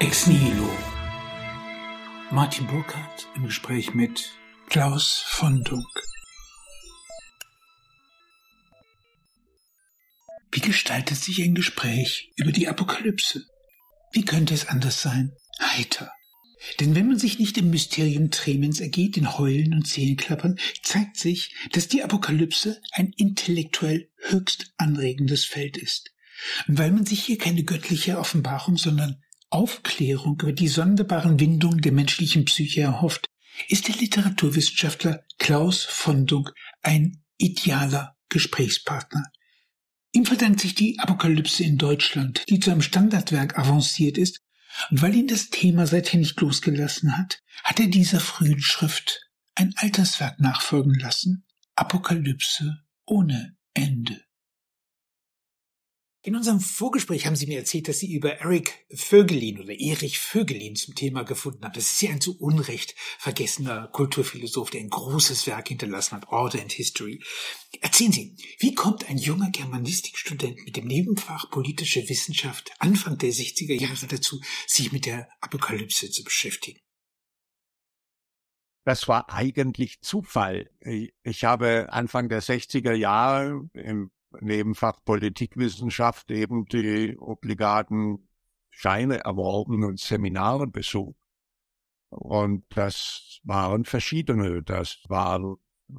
Ex Nihilo. Martin Burkhardt im Gespräch mit Klaus von Dunk. Wie gestaltet sich ein Gespräch über die Apokalypse? Wie könnte es anders sein? Heiter. Denn wenn man sich nicht im Mysterium Tremens ergeht, in Heulen und Zähnklappern, zeigt sich, dass die Apokalypse ein intellektuell höchst anregendes Feld ist. Und weil man sich hier keine göttliche Offenbarung, sondern Aufklärung über die sonderbaren Windungen der menschlichen Psyche erhofft, ist der Literaturwissenschaftler Klaus von Dunk ein idealer Gesprächspartner. Ihm verdankt sich die Apokalypse in Deutschland, die zu einem Standardwerk avanciert ist, und weil ihn das Thema seither nicht losgelassen hat, hat er dieser frühen Schrift ein Alterswerk nachfolgen lassen, Apokalypse ohne Ende. In unserem Vorgespräch haben Sie mir erzählt, dass Sie über Eric Vögelin oder Erich Vögelin zum Thema gefunden haben. Das ist ja ein zu Unrecht vergessener Kulturphilosoph, der ein großes Werk hinterlassen hat, Order and History. Erzählen Sie, wie kommt ein junger Germanistikstudent mit dem Nebenfach politische Wissenschaft Anfang der 60er Jahre dazu, sich mit der Apokalypse zu beschäftigen? Das war eigentlich Zufall. Ich habe Anfang der 60er Jahre im Nebenfach Politikwissenschaft eben die obligaten Scheine erworben und Seminare besucht. Und das waren verschiedene. Das war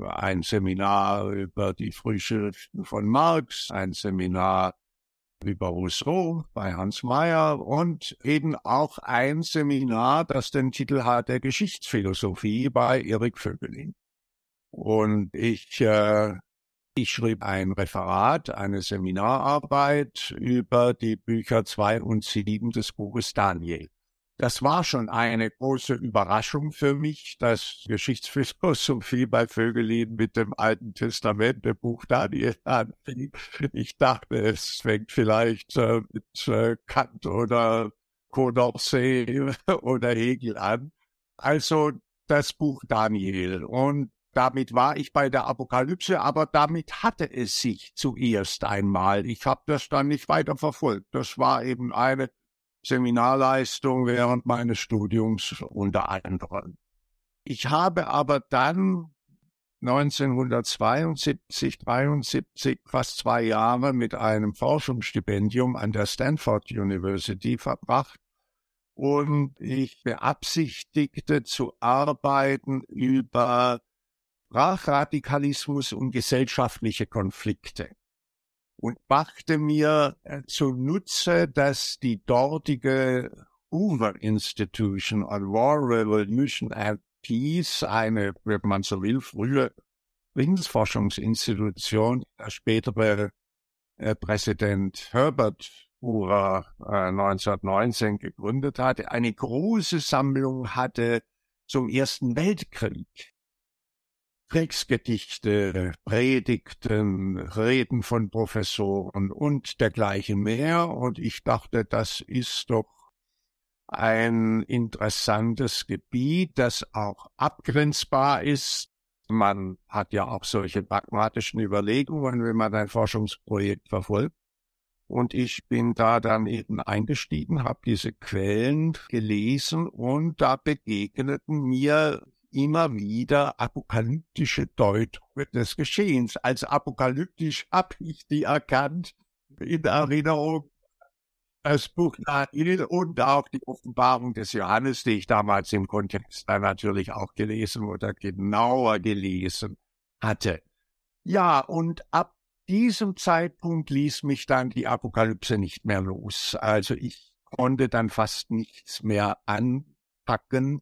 ein Seminar über die Frühschriften von Marx, ein Seminar über Rousseau bei Hans Mayer und eben auch ein Seminar, das den Titel hat der Geschichtsphilosophie bei Erik Vögelin. Und ich äh, ich schrieb ein Referat, eine Seminararbeit über die Bücher zwei und sieben des Buches Daniel. Das war schon eine große Überraschung für mich, dass Geschichtsphilosophie bei Vögelin mit dem Alten Testament, dem Buch Daniel anfing. Ich dachte, es fängt vielleicht äh, mit äh, Kant oder Condorcet oder Hegel an. Also das Buch Daniel. Und damit war ich bei der Apokalypse, aber damit hatte es sich zuerst einmal. Ich habe das dann nicht weiter verfolgt. Das war eben eine Seminarleistung während meines Studiums unter anderem. Ich habe aber dann 1972, 73, fast zwei Jahre mit einem Forschungsstipendium an der Stanford University verbracht und ich beabsichtigte zu arbeiten über Sprachradikalismus und gesellschaftliche Konflikte. Und machte mir äh, zunutze, dass die dortige Hoover Institution on War, Revolution and Peace, eine, wenn man so will, frühe Friedensforschungsinstitution, der spätere äh, Präsident Herbert Hoover äh, 1919 gegründet hatte, eine große Sammlung hatte zum Ersten Weltkrieg Kriegsgedichte, Predigten, Reden von Professoren und dergleichen mehr. Und ich dachte, das ist doch ein interessantes Gebiet, das auch abgrenzbar ist. Man hat ja auch solche pragmatischen Überlegungen, wenn man ein Forschungsprojekt verfolgt. Und ich bin da dann eben eingestiegen, habe diese Quellen gelesen und da begegneten mir immer wieder apokalyptische Deutungen des Geschehens. Als apokalyptisch habe ich die erkannt in Erinnerung das Buch Daniel und auch die Offenbarung des Johannes, die ich damals im Kontext dann natürlich auch gelesen oder genauer gelesen hatte. Ja, und ab diesem Zeitpunkt ließ mich dann die Apokalypse nicht mehr los. Also ich konnte dann fast nichts mehr anpacken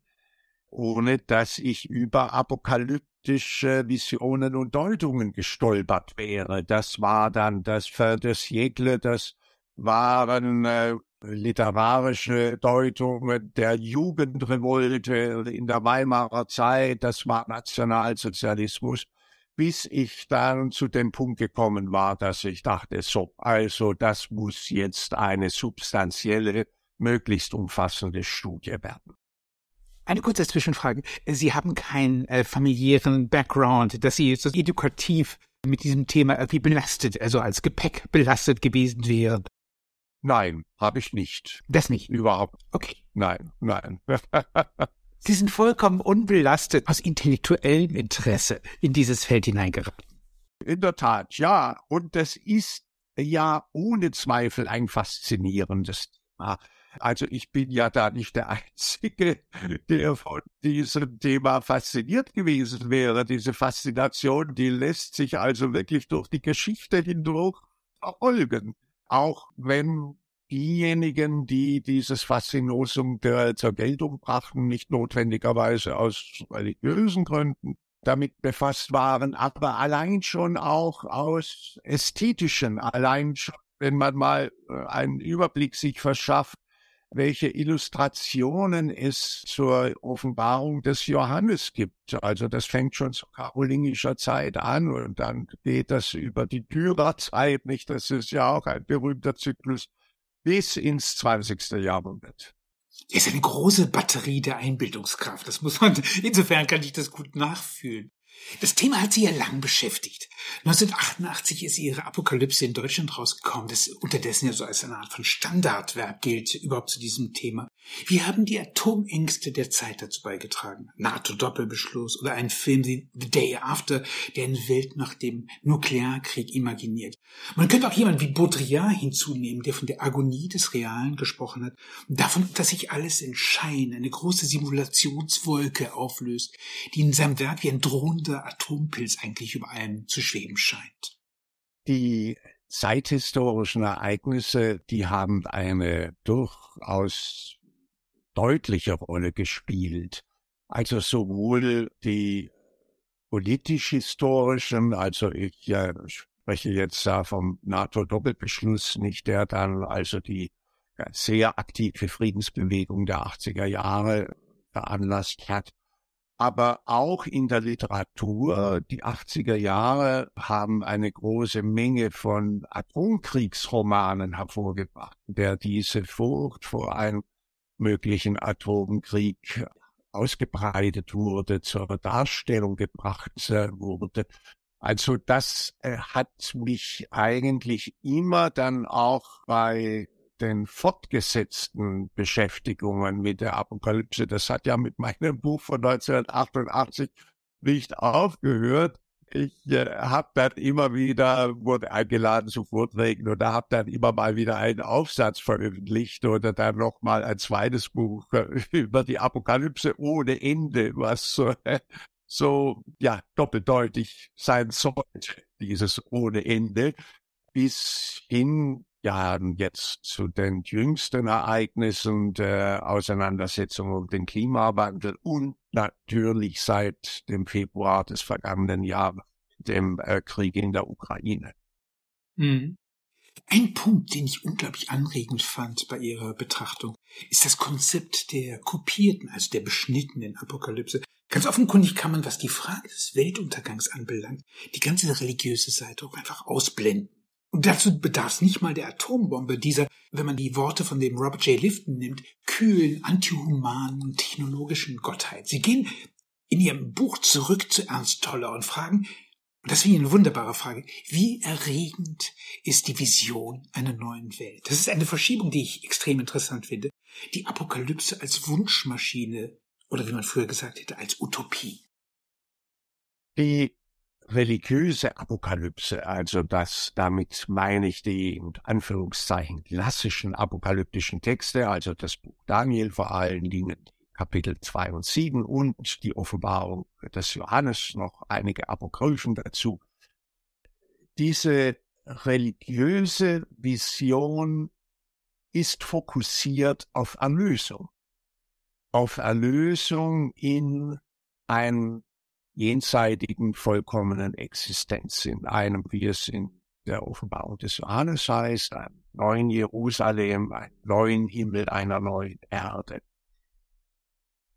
ohne dass ich über apokalyptische Visionen und Deutungen gestolpert wäre. Das war dann das Viertes Jägle, das waren äh, literarische Deutungen der Jugendrevolte in der Weimarer Zeit, das war Nationalsozialismus, bis ich dann zu dem Punkt gekommen war, dass ich dachte, so, also das muss jetzt eine substanzielle, möglichst umfassende Studie werden. Eine kurze Zwischenfrage. Sie haben keinen äh, familiären Background, dass Sie so edukativ mit diesem Thema irgendwie belastet, also als Gepäck belastet gewesen wären. Nein, habe ich nicht. Das nicht? Überhaupt. Okay. Nein, nein. Sie sind vollkommen unbelastet aus intellektuellem Interesse in dieses Feld hineingeraten. In der Tat, ja. Und das ist ja ohne Zweifel ein faszinierendes Thema. Also ich bin ja da nicht der Einzige, der von diesem Thema fasziniert gewesen wäre. Diese Faszination, die lässt sich also wirklich durch die Geschichte hindurch verfolgen. Auch wenn diejenigen, die dieses Faszinosum der, zur Geltung brachten, nicht notwendigerweise aus religiösen Gründen damit befasst waren, aber allein schon auch aus ästhetischen, allein schon, wenn man mal äh, einen Überblick sich verschafft, welche Illustrationen es zur Offenbarung des Johannes gibt. Also das fängt schon zu karolingischer Zeit an und dann geht das über die Dürerzeit, nicht? Das ist ja auch ein berühmter Zyklus bis ins 20. Jahrhundert. Er ist eine große Batterie der Einbildungskraft. Das muss man, insofern kann ich das gut nachfühlen. Das Thema hat sie ja lang beschäftigt. 1988 ist ihre Apokalypse in Deutschland rausgekommen, das unterdessen ja so als eine Art von Standardwerk gilt, überhaupt zu diesem Thema. Wie haben die Atomängste der Zeit dazu beigetragen? NATO-Doppelbeschluss oder ein Film wie The Day After, der eine Welt nach dem Nuklearkrieg imaginiert. Man könnte auch jemanden wie Baudrillard hinzunehmen, der von der Agonie des Realen gesprochen hat und davon, dass sich alles in Schein, eine große Simulationswolke auflöst, die in seinem Werk wie ein drohender Atompilz eigentlich über allem zu schweben scheint. Die zeithistorischen Ereignisse, die haben eine durchaus deutliche Rolle gespielt. Also sowohl die politisch-historischen, also ich äh, spreche jetzt da vom NATO-Doppelbeschluss, nicht der dann also die sehr aktive Friedensbewegung der 80er Jahre veranlasst hat, aber auch in der Literatur. Die 80er Jahre haben eine große Menge von Atomkriegsromanen hervorgebracht, der diese Furcht vor einem möglichen Atomkrieg ausgebreitet wurde, zur Darstellung gebracht wurde. Also das äh, hat mich eigentlich immer dann auch bei den fortgesetzten Beschäftigungen mit der Apokalypse, das hat ja mit meinem Buch von 1988 nicht aufgehört, ich äh, habe dann immer wieder, wurde eingeladen zu Vorträgen oder habe dann immer mal wieder einen Aufsatz veröffentlicht oder dann nochmal ein zweites Buch über die Apokalypse ohne Ende, was so, so ja doppeldeutig sein sollte, dieses ohne Ende, bis hin ja jetzt zu den jüngsten Ereignissen der Auseinandersetzung um den Klimawandel und natürlich seit dem Februar des vergangenen Jahres, dem äh, Krieg in der Ukraine. Mhm. Ein Punkt, den ich unglaublich anregend fand bei Ihrer Betrachtung, ist das Konzept der kopierten, also der beschnittenen Apokalypse. Ganz offenkundig kann man, was die Frage des Weltuntergangs anbelangt, die ganze religiöse Seite auch einfach ausblenden. Und dazu bedarf es nicht mal der Atombombe, dieser, wenn man die Worte von dem Robert J. Lifton nimmt, kühlen, antihumanen, technologischen Gottheit. Sie gehen in ihrem Buch zurück zu Ernst Toller und fragen, und das finde ich eine wunderbare Frage, wie erregend ist die Vision einer neuen Welt? Das ist eine Verschiebung, die ich extrem interessant finde. Die Apokalypse als Wunschmaschine oder wie man früher gesagt hätte, als Utopie. Die religiöse Apokalypse, also das, damit meine ich die in Anführungszeichen klassischen apokalyptischen Texte, also das Buch Daniel vor allen Dingen, Kapitel 2 und 7 und die Offenbarung des Johannes, noch einige Apokryphen dazu. Diese religiöse Vision ist fokussiert auf Erlösung. Auf Erlösung in ein jenseitigen vollkommenen Existenz, in einem, wie es in der Offenbarung des Johannes heißt, einem neuen Jerusalem, einem neuen Himmel, einer neuen Erde.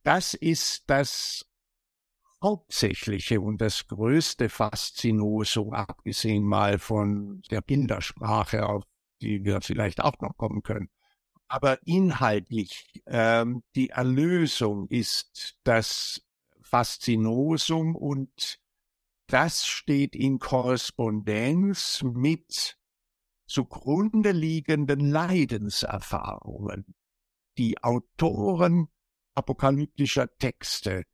Das ist das hauptsächliche und das größte Faszinosum, abgesehen mal von der Bildersprache, auf die wir vielleicht auch noch kommen können. Aber inhaltlich, ähm, die Erlösung ist das Faszinosum und das steht in Korrespondenz mit zugrunde liegenden Leidenserfahrungen. Die Autoren apokalyptischer Texte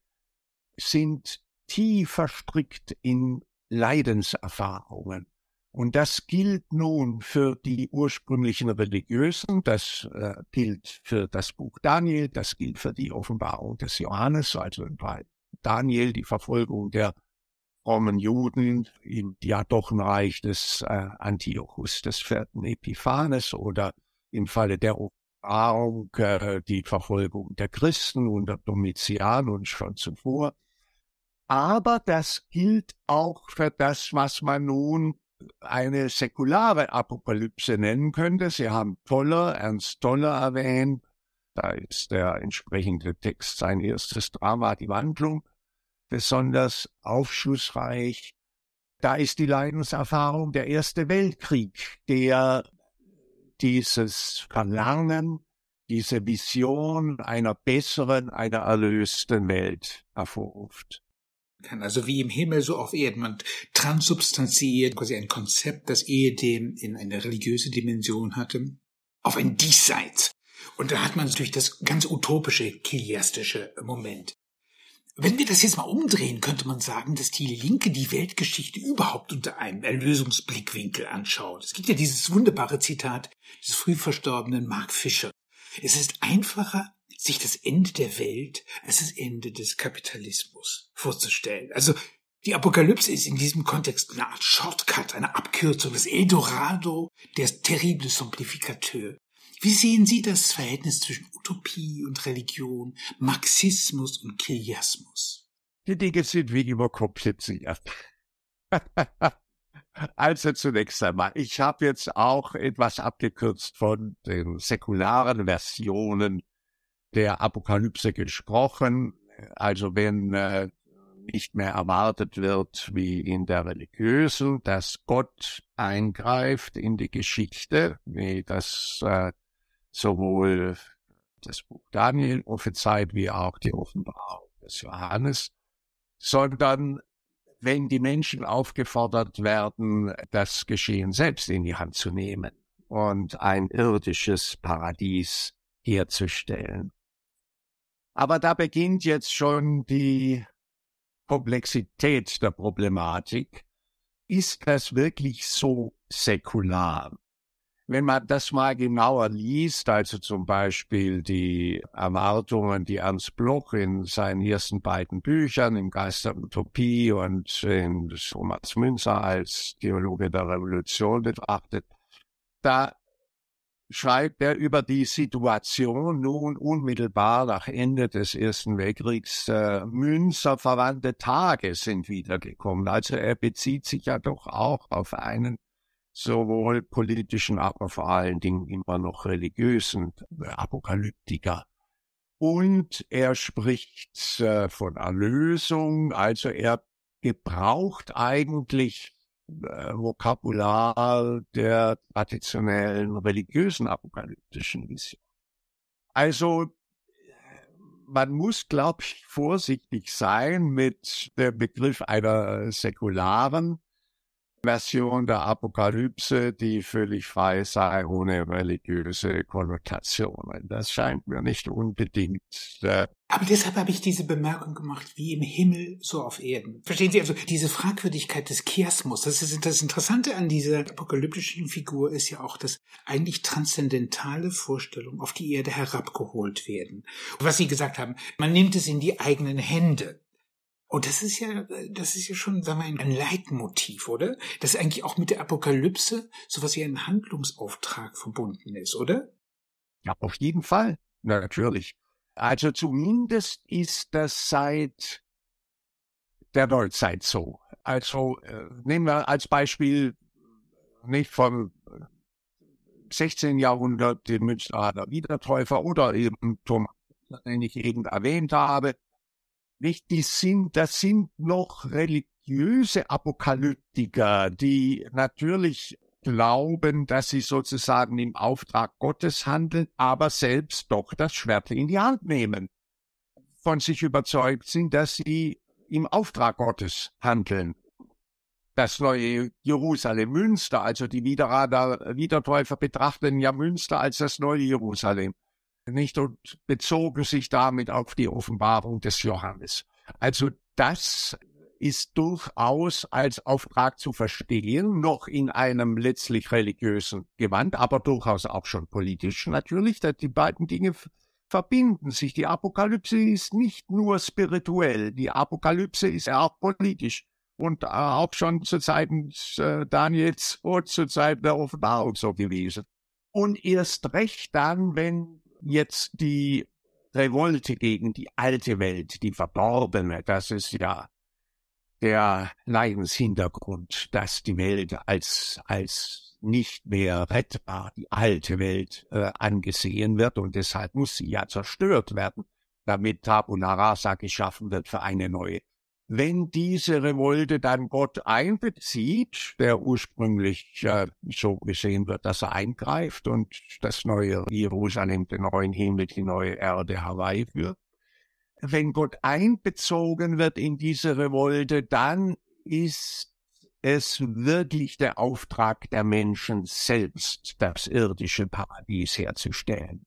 sind tief verstrickt in Leidenserfahrungen. Und das gilt nun für die ursprünglichen Religiösen, das äh, gilt für das Buch Daniel, das gilt für die Offenbarung des Johannes, also bei Daniel die Verfolgung der frommen Juden im Diadochenreich des äh, Antiochus des vierten Epiphanes oder im Falle der Offenbarung äh, die Verfolgung der Christen unter Domitian und schon zuvor. Aber das gilt auch für das, was man nun eine säkulare Apokalypse nennen könnte. Sie haben Toller, Ernst Toller erwähnt. Da ist der entsprechende Text sein erstes Drama, die Wandlung, besonders aufschlussreich. Da ist die Leidenserfahrung der Erste Weltkrieg, der dieses Verlangen, diese Vision einer besseren, einer erlösten Welt hervorruft. Also wie im Himmel, so auf Erden. Man transubstanziert quasi ein Konzept, das ehedem in eine religiöse Dimension hatte, auf ein Diesseits. Und da hat man natürlich das ganz utopische, kiliastische Moment. Wenn wir das jetzt mal umdrehen, könnte man sagen, dass die Linke die Weltgeschichte überhaupt unter einem Erlösungsblickwinkel anschaut. Es gibt ja dieses wunderbare Zitat des früh verstorbenen Mark Fischer. Es ist einfacher, sich das Ende der Welt als das Ende des Kapitalismus vorzustellen. Also die Apokalypse ist in diesem Kontext eine Art Shortcut, eine Abkürzung, das Eldorado der terrible Simplifikateur. Wie sehen Sie das Verhältnis zwischen Utopie und Religion, Marxismus und Kiliasmus? Die Dinge sind wie immer kompliziert. also zunächst einmal, ich habe jetzt auch etwas abgekürzt von den säkularen Versionen der Apokalypse gesprochen. Also wenn äh, nicht mehr erwartet wird wie in der religiösen, dass Gott eingreift in die Geschichte, wie das äh, sowohl das Buch Daniel prophezeit wie auch die Offenbarung des Johannes, sondern wenn die Menschen aufgefordert werden, das Geschehen selbst in die Hand zu nehmen und ein irdisches Paradies herzustellen. Aber da beginnt jetzt schon die Komplexität der Problematik. Ist das wirklich so säkular? Wenn man das mal genauer liest, also zum Beispiel die Erwartungen, die Ernst Bloch in seinen ersten beiden Büchern, im Geist der Utopie und in Thomas Münzer als Theologe der Revolution betrachtet, da schreibt er über die Situation nun unmittelbar nach Ende des Ersten Weltkriegs. Äh, Münzer verwandte Tage sind wiedergekommen. Also er bezieht sich ja doch auch auf einen sowohl politischen, aber vor allen Dingen immer noch religiösen Apokalyptiker. Und er spricht äh, von Erlösung, also er gebraucht eigentlich äh, Vokabular der traditionellen religiösen apokalyptischen Vision. Also man muss, glaube ich, vorsichtig sein mit dem Begriff einer säkularen Version der Apokalypse, die völlig frei sei, ohne religiöse Konnotationen. Das scheint mir nicht unbedingt. Äh Aber deshalb habe ich diese Bemerkung gemacht, wie im Himmel, so auf Erden. Verstehen Sie also diese Fragwürdigkeit des Chiasmus? Das ist das Interessante an dieser apokalyptischen Figur ist ja auch, dass eigentlich transzendentale Vorstellungen auf die Erde herabgeholt werden. Und was Sie gesagt haben, man nimmt es in die eigenen Hände. Und das ist ja, das ist ja schon, sagen wir, ein Leitmotiv, oder? Das eigentlich auch mit der Apokalypse sowas wie ein Handlungsauftrag verbunden ist, oder? Ja, auf jeden Fall. Na, natürlich. Also zumindest ist das seit der Neuzeit so. Also äh, nehmen wir als Beispiel nicht vom 16. Jahrhundert den Münsteraner Wiedertäufer oder eben Thomas, den ich eben erwähnt habe, nicht, die sind, das sind noch religiöse Apokalyptiker, die natürlich glauben, dass sie sozusagen im Auftrag Gottes handeln, aber selbst doch das Schwert in die Hand nehmen, von sich überzeugt sind, dass sie im Auftrag Gottes handeln. das neue Jerusalem, Münster, also die Wiederrader, Wiedertäufer betrachten ja Münster als das neue Jerusalem, nicht und bezogen sich damit auf die Offenbarung des Johannes. Also das ist durchaus als Auftrag zu verstehen, noch in einem letztlich religiösen Gewand, aber durchaus auch schon politisch natürlich, dass die beiden Dinge verbinden sich. Die Apokalypse ist nicht nur spirituell, die Apokalypse ist auch politisch und äh, auch schon zu Zeiten äh, Daniels und zu Zeiten der Offenbarung so gewesen. Und erst recht dann, wenn jetzt die Revolte gegen die alte Welt, die verdorbene, das ist ja der Leidenshintergrund, dass die Welt als, als nicht mehr rettbar, die alte Welt äh, angesehen wird und deshalb muss sie ja zerstört werden, damit Tabula Rasa geschaffen wird für eine neue. Wenn diese Revolte dann Gott einbezieht, der ursprünglich äh, so gesehen wird, dass er eingreift und das neue Jerusalem, den neuen Himmel, die neue Erde herbeiführt, wenn Gott einbezogen wird in diese Revolte, dann ist es wirklich der Auftrag der Menschen selbst, das irdische Paradies herzustellen.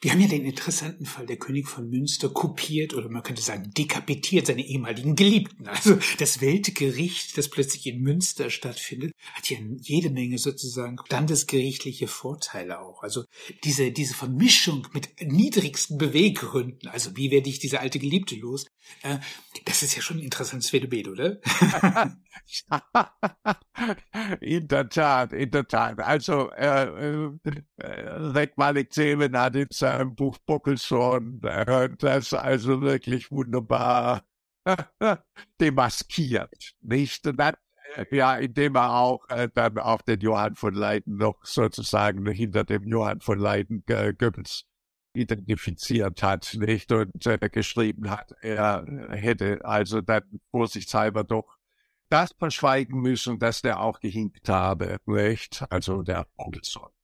Wir haben ja den interessanten Fall, der König von Münster kopiert oder man könnte sagen dekapitiert seine ehemaligen Geliebten. Also das Weltgericht, das plötzlich in Münster stattfindet, hat ja jede Menge sozusagen landesgerichtliche Vorteile auch. Also diese, diese Vermischung mit niedrigsten Beweggründen, also wie werde ich diese alte Geliebte los, äh, das ist ja schon ein interessantes Phänomen, oder? in der Tat, in der Tat. Also äh, äh, Seinem Buch Buckelson äh, das also wirklich wunderbar demaskiert, nicht? Und dann, ja, indem er auch äh, dann auch den Johann von Leiden noch sozusagen hinter dem Johann von Leiden äh, Goebbels identifiziert hat, nicht? Und äh, geschrieben hat, er hätte also dann vorsichtshalber doch das verschweigen müssen, dass der auch gehinkt habe, nicht? Also der Onkelson.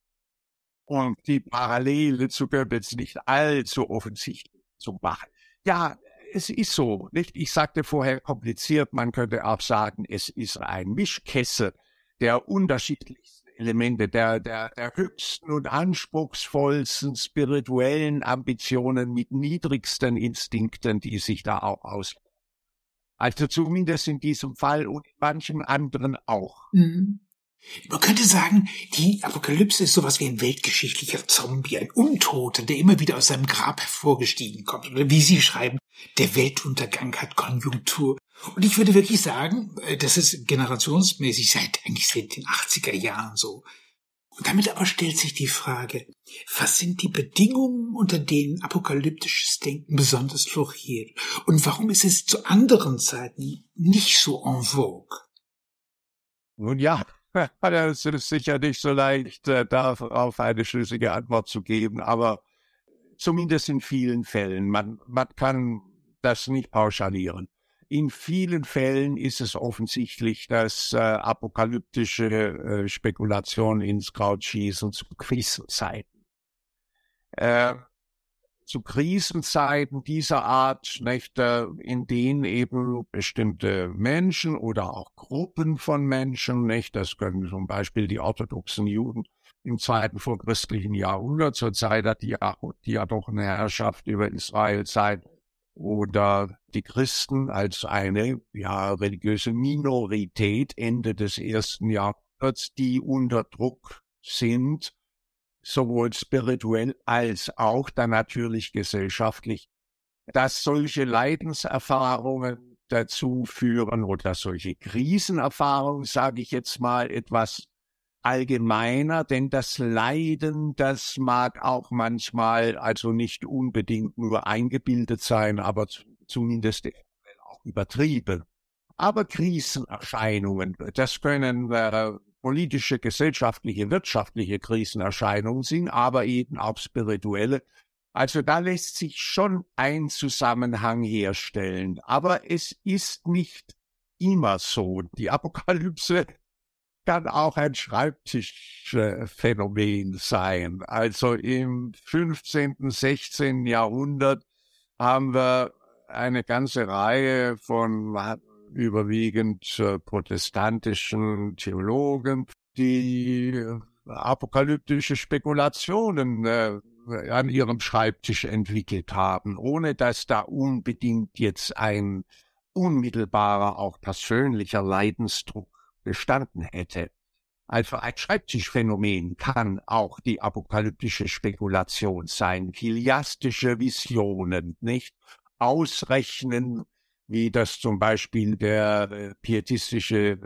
Und die Parallele zu Goebbels nicht allzu offensichtlich zu machen. Ja, es ist so, nicht? Ich sagte vorher kompliziert, man könnte auch sagen, es ist ein Mischkessel der unterschiedlichsten Elemente der, der, der höchsten und anspruchsvollsten spirituellen Ambitionen mit niedrigsten Instinkten, die sich da auch aus. Also zumindest in diesem Fall und in manchen anderen auch. Mhm. Man könnte sagen, die Apokalypse ist sowas wie ein weltgeschichtlicher Zombie, ein Untoter, der immer wieder aus seinem Grab hervorgestiegen kommt. Oder wie Sie schreiben, der Weltuntergang hat Konjunktur. Und ich würde wirklich sagen, äh, das ist generationsmäßig seit eigentlich seit den 80er Jahren so. Und damit aber stellt sich die Frage, was sind die Bedingungen, unter denen apokalyptisches Denken besonders floriert? Und warum ist es zu anderen Zeiten nicht so en vogue? Nun ja, das ist sicher nicht so leicht, äh, darauf eine schlüssige Antwort zu geben, aber zumindest in vielen Fällen. Man, man kann das nicht pauschalieren. In vielen Fällen ist es offensichtlich, dass äh, apokalyptische äh, Spekulationen ins Kraut schießen zu Krisenzeiten. Äh, zu Krisenzeiten dieser Art, nicht, in denen eben bestimmte Menschen oder auch Gruppen von Menschen, nicht, das können zum Beispiel die orthodoxen Juden im zweiten vorchristlichen Jahrhundert, zur Zeit der diadochen Herrschaft über Israel sein, oder die Christen als eine ja, religiöse Minorität Ende des ersten Jahrhunderts, die unter Druck sind, sowohl spirituell als auch dann natürlich gesellschaftlich, dass solche Leidenserfahrungen dazu führen oder solche Krisenerfahrungen, sage ich jetzt mal etwas allgemeiner, denn das Leiden, das mag auch manchmal also nicht unbedingt nur eingebildet sein, aber zumindest auch übertrieben. Aber Krisenerscheinungen, das können äh, politische, gesellschaftliche, wirtschaftliche Krisenerscheinungen sind, aber eben auch spirituelle. Also da lässt sich schon ein Zusammenhang herstellen. Aber es ist nicht immer so. Die Apokalypse kann auch ein Schreibtischphänomen sein. Also im 15., 16. Jahrhundert haben wir eine ganze Reihe von überwiegend äh, protestantischen Theologen, die äh, apokalyptische Spekulationen äh, an ihrem Schreibtisch entwickelt haben, ohne dass da unbedingt jetzt ein unmittelbarer, auch persönlicher Leidensdruck bestanden hätte. Also ein Schreibtischphänomen kann auch die apokalyptische Spekulation sein, kiliastische Visionen, nicht? Ausrechnen, wie das zum Beispiel der äh, pietistische äh,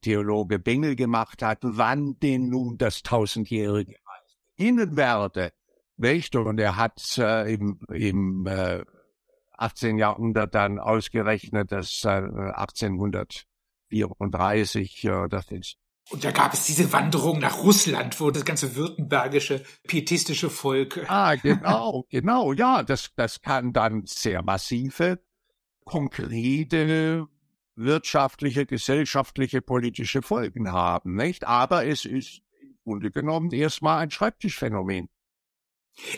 Theologe Bengel gemacht hat, wann denn nun das tausendjährige Reich beginnen werde. Nicht? Und er hat äh, im, im äh, 18. Jahrhundert dann ausgerechnet, dass äh, 1834 äh, das ist. Und da gab es diese Wanderung nach Russland, wo das ganze württembergische pietistische Volk. Ah, genau, genau, ja, das, das kann dann sehr massive, konkrete wirtschaftliche, gesellschaftliche, politische Folgen haben, nicht? Aber es ist im Grunde genommen erstmal ein Schreibtischphänomen.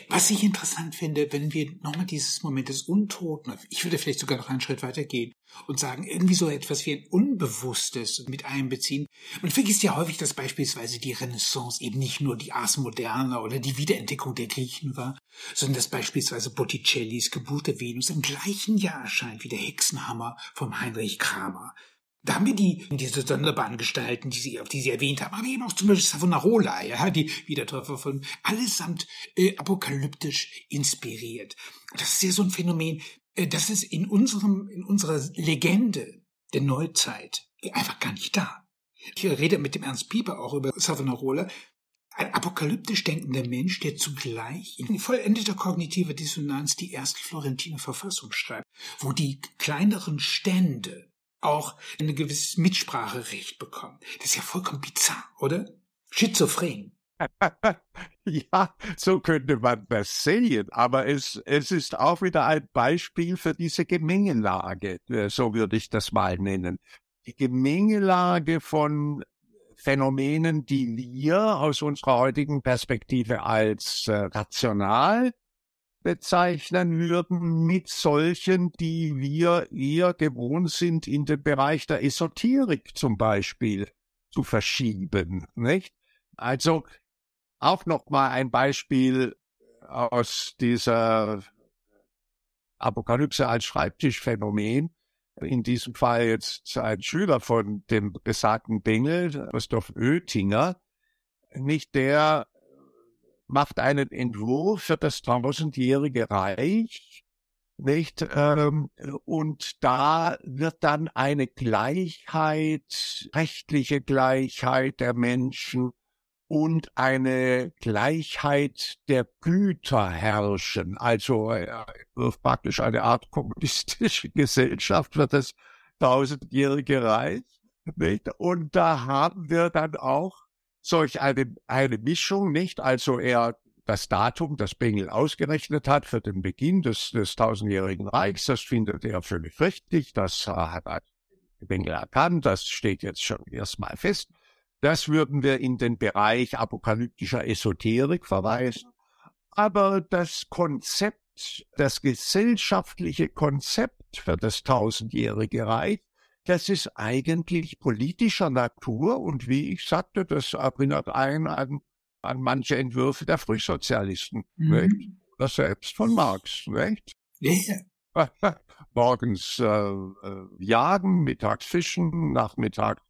Was ich interessant finde, wenn wir nochmal dieses Moment des Untoten, ich würde vielleicht sogar noch einen Schritt weiter gehen und sagen, irgendwie so etwas wie ein Unbewusstes mit einbeziehen. Man vergisst ja häufig, dass beispielsweise die Renaissance eben nicht nur die Ars Moderna oder die Wiederentdeckung der Griechen war, sondern dass beispielsweise Botticellis Geburt der Venus im gleichen Jahr erscheint wie der Hexenhammer vom Heinrich Kramer. Da haben wir die, diese sonderbaren Gestalten, die Sie, auf die Sie erwähnt haben, aber eben auch zum Beispiel Savonarola, ja, die Wiedertäufer von, allesamt äh, apokalyptisch inspiriert. Das ist ja so ein Phänomen, äh, das ist in unserem, in unserer Legende der Neuzeit einfach gar nicht da. Ich rede mit dem Ernst Pieper auch über Savonarola, ein apokalyptisch denkender Mensch, der zugleich in vollendeter kognitiver Dissonanz die erste Florentiner Verfassung schreibt, wo die kleineren Stände auch ein gewisses Mitspracherecht bekommen. Das ist ja vollkommen bizarr, oder? Schizophren. ja, so könnte man das sehen, aber es, es ist auch wieder ein Beispiel für diese Gemengelage, äh, so würde ich das mal nennen. Die Gemengelage von Phänomenen, die wir aus unserer heutigen Perspektive als äh, rational bezeichnen würden mit solchen, die wir eher gewohnt sind, in den Bereich der Esoterik zum Beispiel zu verschieben, nicht? Also auch noch mal ein Beispiel aus dieser Apokalypse als Schreibtischphänomen. In diesem Fall jetzt ein Schüler von dem besagten Bengel, Christoph Oettinger, nicht der macht einen Entwurf für das tausendjährige Reich, nicht? Ähm, und da wird dann eine Gleichheit, rechtliche Gleichheit der Menschen und eine Gleichheit der Güter herrschen. Also äh, praktisch eine Art kommunistische Gesellschaft für das tausendjährige Reich. Nicht? Und da haben wir dann auch solch eine, eine Mischung, nicht? Also er das Datum, das Bengel ausgerechnet hat für den Beginn des, des tausendjährigen Reichs, das findet er völlig richtig, das hat Bengel erkannt, das steht jetzt schon erstmal fest. Das würden wir in den Bereich apokalyptischer Esoterik verweisen. Aber das Konzept, das gesellschaftliche Konzept für das tausendjährige Reich das ist eigentlich politischer Natur und wie ich sagte, das erinnert einen an, an manche Entwürfe der Frühsozialisten, mhm. nicht? Oder selbst von Marx, nicht? Ja. Morgens äh, äh, jagen, mittags fischen, nachmittags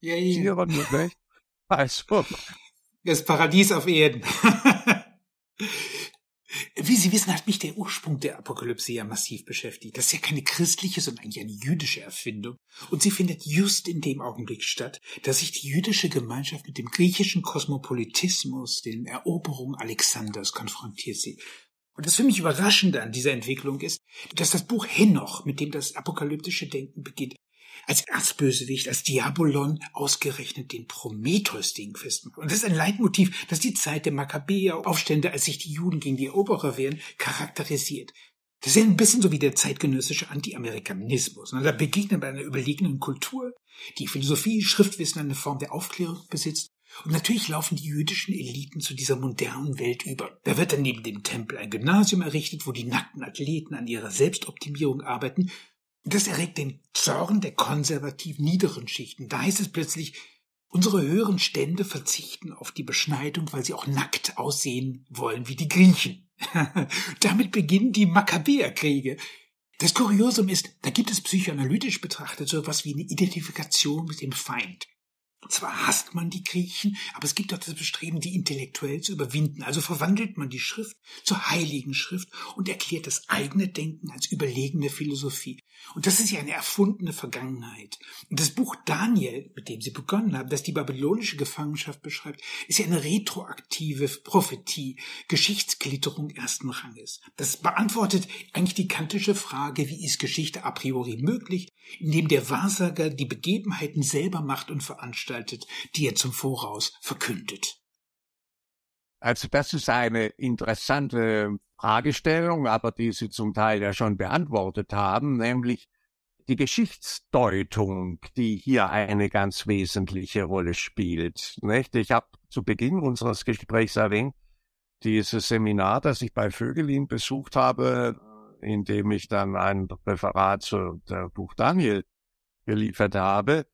ja, ja. nicht? Also. Das Paradies auf Erden. Wie Sie wissen, hat mich der Ursprung der Apokalypse ja massiv beschäftigt. Das ist ja keine christliche, sondern eigentlich eine jüdische Erfindung. Und sie findet just in dem Augenblick statt, dass sich die jüdische Gemeinschaft mit dem griechischen Kosmopolitismus, den Eroberungen Alexanders konfrontiert sieht. Und das für mich Überraschende an dieser Entwicklung ist, dass das Buch Henoch, mit dem das apokalyptische Denken beginnt, als Erzbösewicht, als Diabolon ausgerechnet den Prometheus-Ding festmacht. Und das ist ein Leitmotiv, das die Zeit der Makkabäer-Aufstände, als sich die Juden gegen die Eroberer wehren, charakterisiert. Das ist ja ein bisschen so wie der zeitgenössische Anti-Amerikanismus. Da begegnet man einer überlegenen Kultur, die Philosophie, Schriftwissen eine Form der Aufklärung besitzt. Und natürlich laufen die jüdischen Eliten zu dieser modernen Welt über. Da wird dann neben dem Tempel ein Gymnasium errichtet, wo die nackten Athleten an ihrer Selbstoptimierung arbeiten Das erregt den Zorn der konservativ niederen Schichten. Da heißt es plötzlich, unsere höheren Stände verzichten auf die Beschneidung, weil sie auch nackt aussehen wollen wie die Griechen. Damit beginnen die Makkabäerkriege. Das Kuriosum ist, da gibt es psychoanalytisch betrachtet so etwas wie eine Identifikation mit dem Feind. Zwar hasst man die Griechen, aber es gibt auch das Bestreben, die intellektuell zu überwinden. Also verwandelt man die Schrift zur heiligen Schrift und erklärt das eigene Denken als überlegene Philosophie. Und das ist ja eine erfundene Vergangenheit. Und das Buch Daniel, mit dem Sie begonnen haben, das die babylonische Gefangenschaft beschreibt, ist ja eine retroaktive Prophetie, Geschichtsklitterung ersten Ranges. Das beantwortet eigentlich die kantische Frage, wie ist Geschichte a priori möglich, indem der Wahrsager die Begebenheiten selber macht und veranstaltet die er zum Voraus verkündet. Also das ist eine interessante Fragestellung, aber die Sie zum Teil ja schon beantwortet haben, nämlich die Geschichtsdeutung, die hier eine ganz wesentliche Rolle spielt. Ich habe zu Beginn unseres Gesprächs erwähnt, dieses Seminar, das ich bei Vögelin besucht habe, in dem ich dann ein Referat zu der Buch Daniel geliefert habe,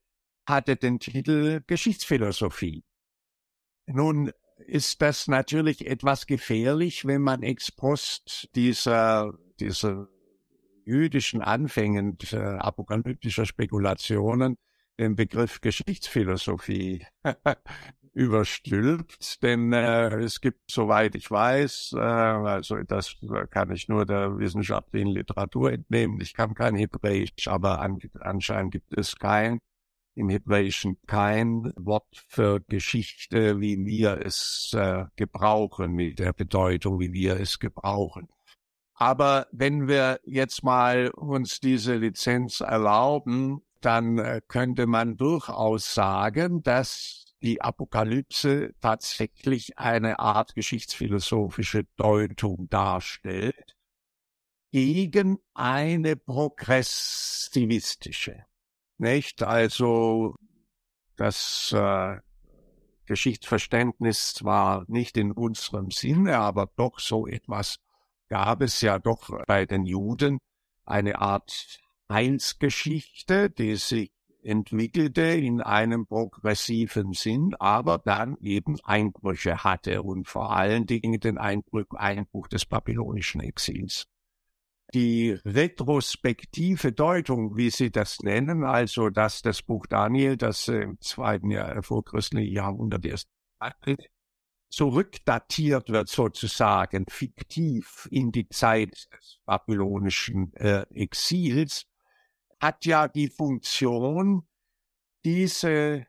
hatte den Titel Geschichtsphilosophie. Nun ist das natürlich etwas gefährlich, wenn man ex post dieser, dieser jüdischen Anfängen äh, apokalyptischer Spekulationen den Begriff Geschichtsphilosophie überstülpt, denn äh, es gibt, soweit ich weiß, äh, also das kann ich nur der wissenschaftlichen Literatur entnehmen, ich kann kein Hebräisch, aber an, anscheinend gibt es kein im Hebräischen kein Wort für Geschichte, wie wir es äh, gebrauchen, mit der Bedeutung, wie wir es gebrauchen. Aber wenn wir jetzt mal uns diese Lizenz erlauben, dann äh, könnte man durchaus sagen, dass die Apokalypse tatsächlich eine Art geschichtsphilosophische Deutung darstellt gegen eine progressivistische. Nicht? Also das äh, Geschichtsverständnis zwar nicht in unserem Sinne, aber doch so etwas gab es ja doch bei den Juden eine Art Heilsgeschichte, die sich entwickelte in einem progressiven Sinn, aber dann eben Einbrüche hatte und vor allen Dingen den Einbruch, Einbruch des babylonischen Exils. Die retrospektive Deutung, wie Sie das nennen, also dass das Buch Daniel, das im zweiten Jahr vorchristlichen Jahrhundert erst zurückdatiert wird sozusagen fiktiv in die Zeit des babylonischen äh, Exils, hat ja die Funktion, diese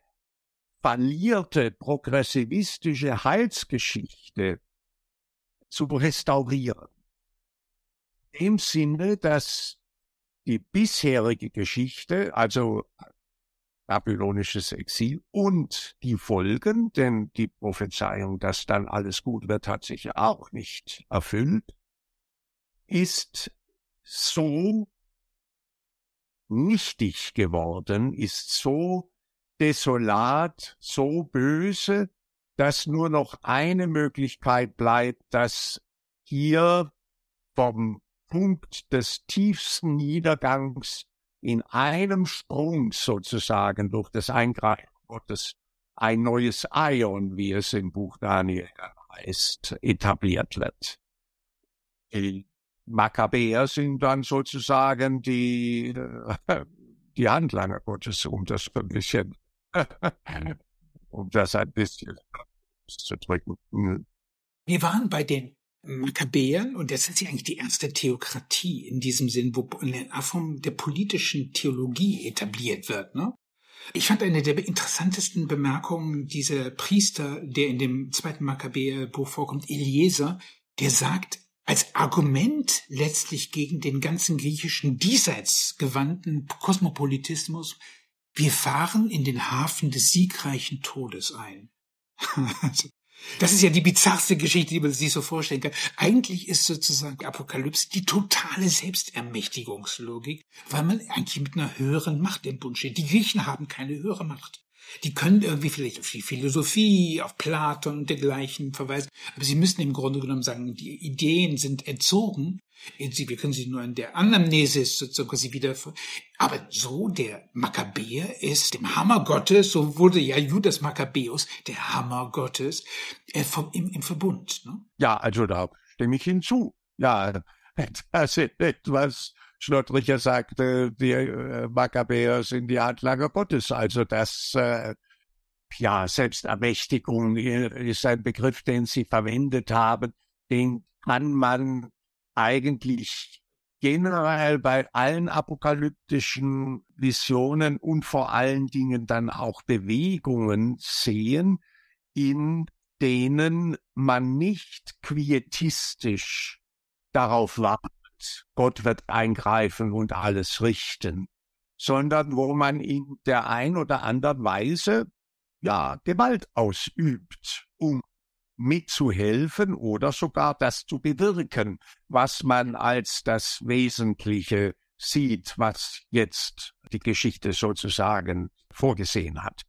verlierte progressivistische Heilsgeschichte zu restaurieren. Dem Sinne, dass die bisherige Geschichte, also babylonisches Exil und die Folgen, denn die Prophezeiung, dass dann alles gut wird, hat sich auch nicht erfüllt, ist so nichtig geworden, ist so desolat, so böse, dass nur noch eine Möglichkeit bleibt, dass hier vom Punkt des tiefsten Niedergangs in einem Sprung sozusagen durch das Eingreifen Gottes ein neues Ion, wie es im Buch Daniel heißt, etabliert wird. Makkabäer sind dann sozusagen die, die Handlanger Gottes, um das ein bisschen, um das ein bisschen zu drücken. Wir waren bei den Makkabäern, und das ist ja eigentlich die erste Theokratie in diesem Sinn, wo eine Form der politischen Theologie etabliert wird. Ne? Ich fand eine der interessantesten Bemerkungen dieser Priester, der in dem zweiten Makkabäerbuch vorkommt, Eliezer, der sagt, als Argument letztlich gegen den ganzen griechischen diesseitsgewandten Kosmopolitismus, wir fahren in den Hafen des siegreichen Todes ein. Das ist ja die bizarrste Geschichte, die man sich so vorstellen kann. Eigentlich ist sozusagen Apokalypse die totale Selbstermächtigungslogik, weil man eigentlich mit einer höheren Macht im Bund steht. Die Griechen haben keine höhere Macht. Die können irgendwie vielleicht auf die Philosophie, auf Platon und dergleichen verweisen, aber sie müssen im Grunde genommen sagen, die Ideen sind entzogen. Wir können sie nur in der Anamnesis sozusagen quasi wieder, aber so der Makkabäer ist dem Hammer Gottes, so wurde ja Judas Makkabäus, der Hammer Gottes, äh, vom, im, im Verbund. Ne? Ja, also da stimme ich hinzu. Ja, das ist etwas, Schlottricher sagte, die äh, Makkabäer sind die Handlanger Gottes. Also das, äh, ja, Selbstermächtigung ist ein Begriff, den Sie verwendet haben. Den kann man eigentlich generell bei allen apokalyptischen Visionen und vor allen Dingen dann auch Bewegungen sehen, in denen man nicht quietistisch darauf wartet, Gott wird eingreifen und alles richten, sondern wo man in der ein oder anderen Weise ja Gewalt ausübt, um mitzuhelfen oder sogar das zu bewirken, was man als das Wesentliche sieht, was jetzt die Geschichte sozusagen vorgesehen hat.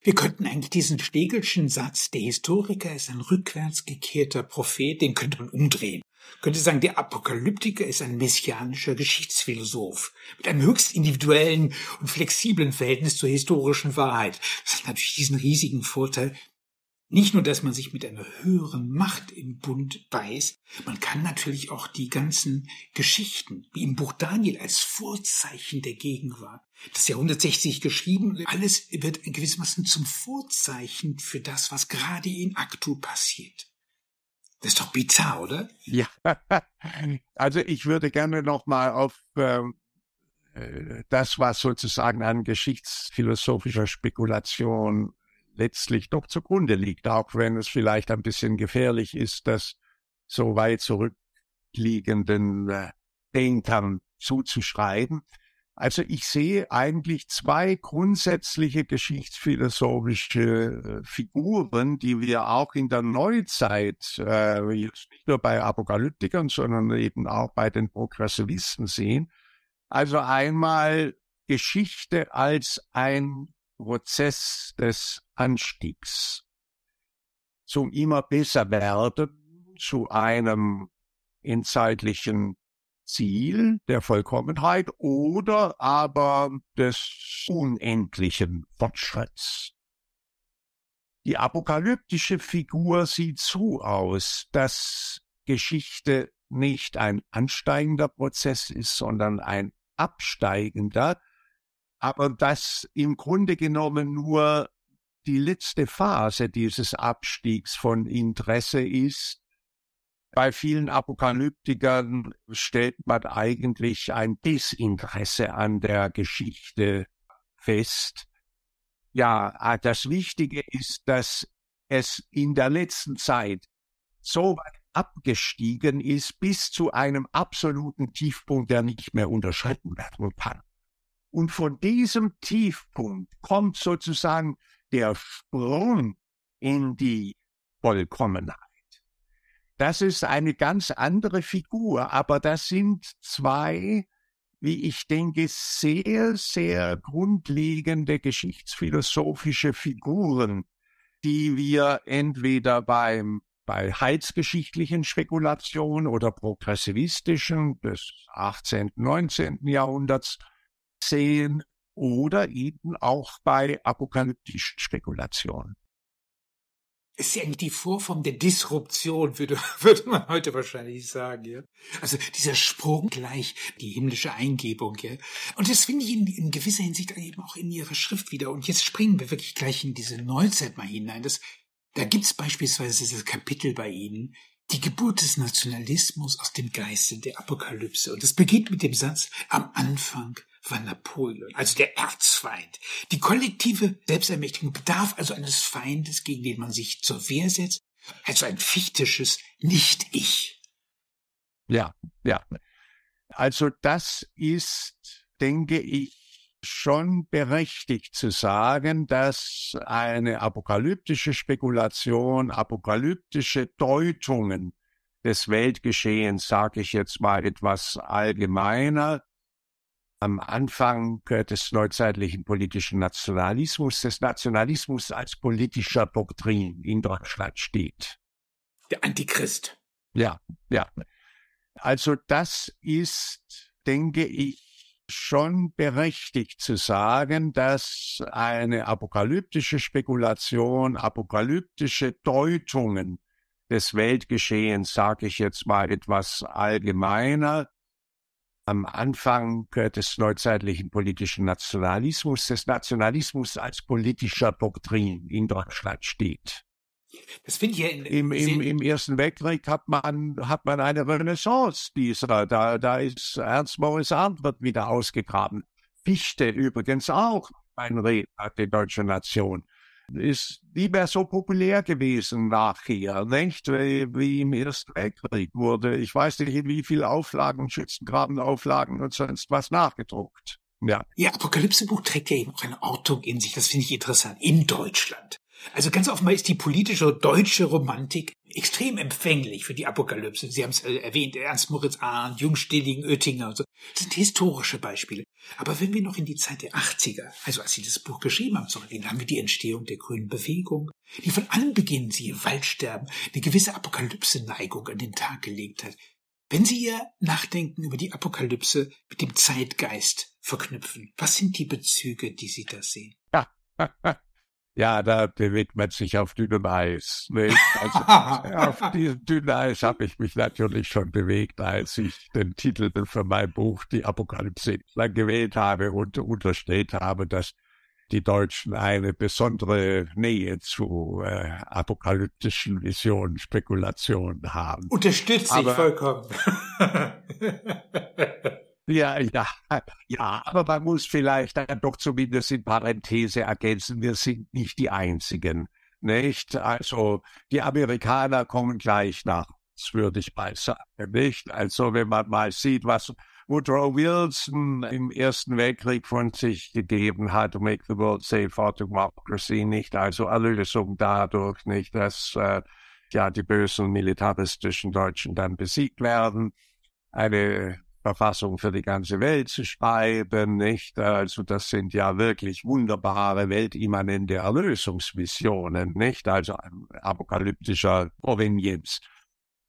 Wir könnten eigentlich diesen Stegelschen Satz, der Historiker ist ein rückwärts gekehrter Prophet, den könnte man umdrehen. Könnte sagen, der Apokalyptiker ist ein messianischer Geschichtsphilosoph mit einem höchst individuellen und flexiblen Verhältnis zur historischen Wahrheit. Das hat natürlich diesen riesigen Vorteil, nicht nur, dass man sich mit einer höheren Macht im Bund beißt, man kann natürlich auch die ganzen Geschichten, wie im Buch Daniel, als Vorzeichen der Gegenwart, das Jahr 160 geschrieben, alles wird gewissermaßen zum Vorzeichen für das, was gerade in Aktu passiert. Das ist doch bizarr, oder? Ja, also ich würde gerne nochmal auf ähm, äh, das, was sozusagen an geschichtsphilosophischer Spekulation letztlich doch zugrunde liegt, auch wenn es vielleicht ein bisschen gefährlich ist, das so weit zurückliegenden äh, Denkern zuzuschreiben. Also ich sehe eigentlich zwei grundsätzliche geschichtsphilosophische äh, Figuren, die wir auch in der Neuzeit, äh, jetzt nicht nur bei Apokalyptikern, sondern eben auch bei den Progressivisten sehen. Also einmal Geschichte als ein Prozess des Anstiegs zum immer besser werden, zu einem inzeitlichen Ziel der Vollkommenheit oder aber des unendlichen Fortschritts. Die apokalyptische Figur sieht so aus, dass Geschichte nicht ein ansteigender Prozess ist, sondern ein absteigender, aber dass im Grunde genommen nur die letzte Phase dieses Abstiegs von Interesse ist. Bei vielen Apokalyptikern stellt man eigentlich ein Desinteresse an der Geschichte fest. Ja, ah, das Wichtige ist, dass es in der letzten Zeit so weit abgestiegen ist bis zu einem absoluten Tiefpunkt, der nicht mehr unterschritten werden kann. Und von diesem Tiefpunkt kommt sozusagen der Sprung in die Vollkommenheit. Das ist eine ganz andere Figur, aber das sind zwei, wie ich denke, sehr, sehr grundlegende geschichtsphilosophische Figuren, die wir entweder beim bei heilsgeschichtlichen Spekulationen oder progressivistischen des 18., 19. Jahrhunderts sehen oder eben auch bei apokalyptischen Spekulationen. Ist ja eigentlich die Vorform der Disruption, würde, würde man heute wahrscheinlich sagen, ja. Also dieser Sprung gleich, die himmlische Eingebung, ja. Und das finde ich in, in gewisser Hinsicht eben auch in ihrer Schrift wieder. Und jetzt springen wir wirklich gleich in diese Neuzeit mal hinein. Das, da gibt's beispielsweise dieses Kapitel bei Ihnen, die Geburt des Nationalismus aus dem Geiste der Apokalypse. Und das beginnt mit dem Satz, am Anfang war Napoleon, also der Erzfeind. Die kollektive Selbstermächtigung bedarf also eines Feindes, gegen den man sich zur Wehr setzt, also ein fichtisches Nicht-Ich. Ja, ja. Also das ist, denke ich, schon berechtigt zu sagen, dass eine apokalyptische Spekulation, apokalyptische Deutungen des Weltgeschehens, sage ich jetzt mal etwas allgemeiner, am Anfang des neuzeitlichen politischen Nationalismus, des Nationalismus als politischer Doktrin in Deutschland steht. Der Antichrist. Ja, ja. Also das ist, denke ich, schon berechtigt zu sagen, dass eine apokalyptische Spekulation, apokalyptische Deutungen des Weltgeschehens, sage ich jetzt mal etwas allgemeiner, am Anfang des neuzeitlichen politischen Nationalismus, des Nationalismus als politischer Doktrin in Deutschland steht. Das finde ich ja in, Im, im, Im Ersten Weltkrieg hat man, hat man eine Renaissance dieser. Da, da ist Ernst Morris Arndt wieder ausgegraben. Fichte übrigens auch ein Redner der deutschen Nation. Ist nie mehr so populär gewesen nachher, nicht? Wie, wie im Ersten Weltkrieg wurde. Ich weiß nicht, in wie viel Auflagen, Schützengrabenauflagen und sonst was nachgedruckt. Ja. Ihr Apokalypsebuch trägt ja eben auch eine Ortung in sich. Das finde ich interessant. In Deutschland. Also ganz offenbar ist die politische deutsche Romantik extrem empfänglich für die Apokalypse. Sie haben es äh, erwähnt, Ernst Moritz Arndt, Jungstilling, Oettinger und so. Das sind historische Beispiele. Aber wenn wir noch in die Zeit der 80er, also als Sie das Buch geschrieben haben, zurückgehen, haben wir die Entstehung der grünen Bewegung, die von Anbeginn, Sie Waldsterben, eine gewisse Apokalypse-Neigung an den Tag gelegt hat. Wenn Sie Ihr Nachdenken über die Apokalypse mit dem Zeitgeist verknüpfen, was sind die Bezüge, die Sie da sehen? Ja. Da bewegt man sich auf dünnem Eis. Nicht? Also, auf diesem dünnen Eis habe ich mich natürlich schon bewegt, als ich den Titel für mein Buch Die Apokalypse lang gewählt habe und unterstellt habe, dass die Deutschen eine besondere Nähe zu äh, apokalyptischen Visionen, Spekulationen haben. Unterstütze ich vollkommen. Ja, ja, ja, aber man muss vielleicht doch zumindest in Parenthese ergänzen, wir sind nicht die Einzigen, nicht? Also, die Amerikaner kommen gleich nach, das würde ich mal sagen, nicht? Also, wenn man mal sieht, was Woodrow Wilson im Ersten Weltkrieg von sich gegeben hat, to make the world safe for democracy, nicht? Also, Erlösung dadurch, nicht, dass, äh, ja, die bösen militaristischen Deutschen dann besiegt werden, eine Verfassung für die ganze Welt zu schreiben, nicht? Also das sind ja wirklich wunderbare weltimmanente Erlösungsmissionen, nicht? Also apokalyptischer Provenienz.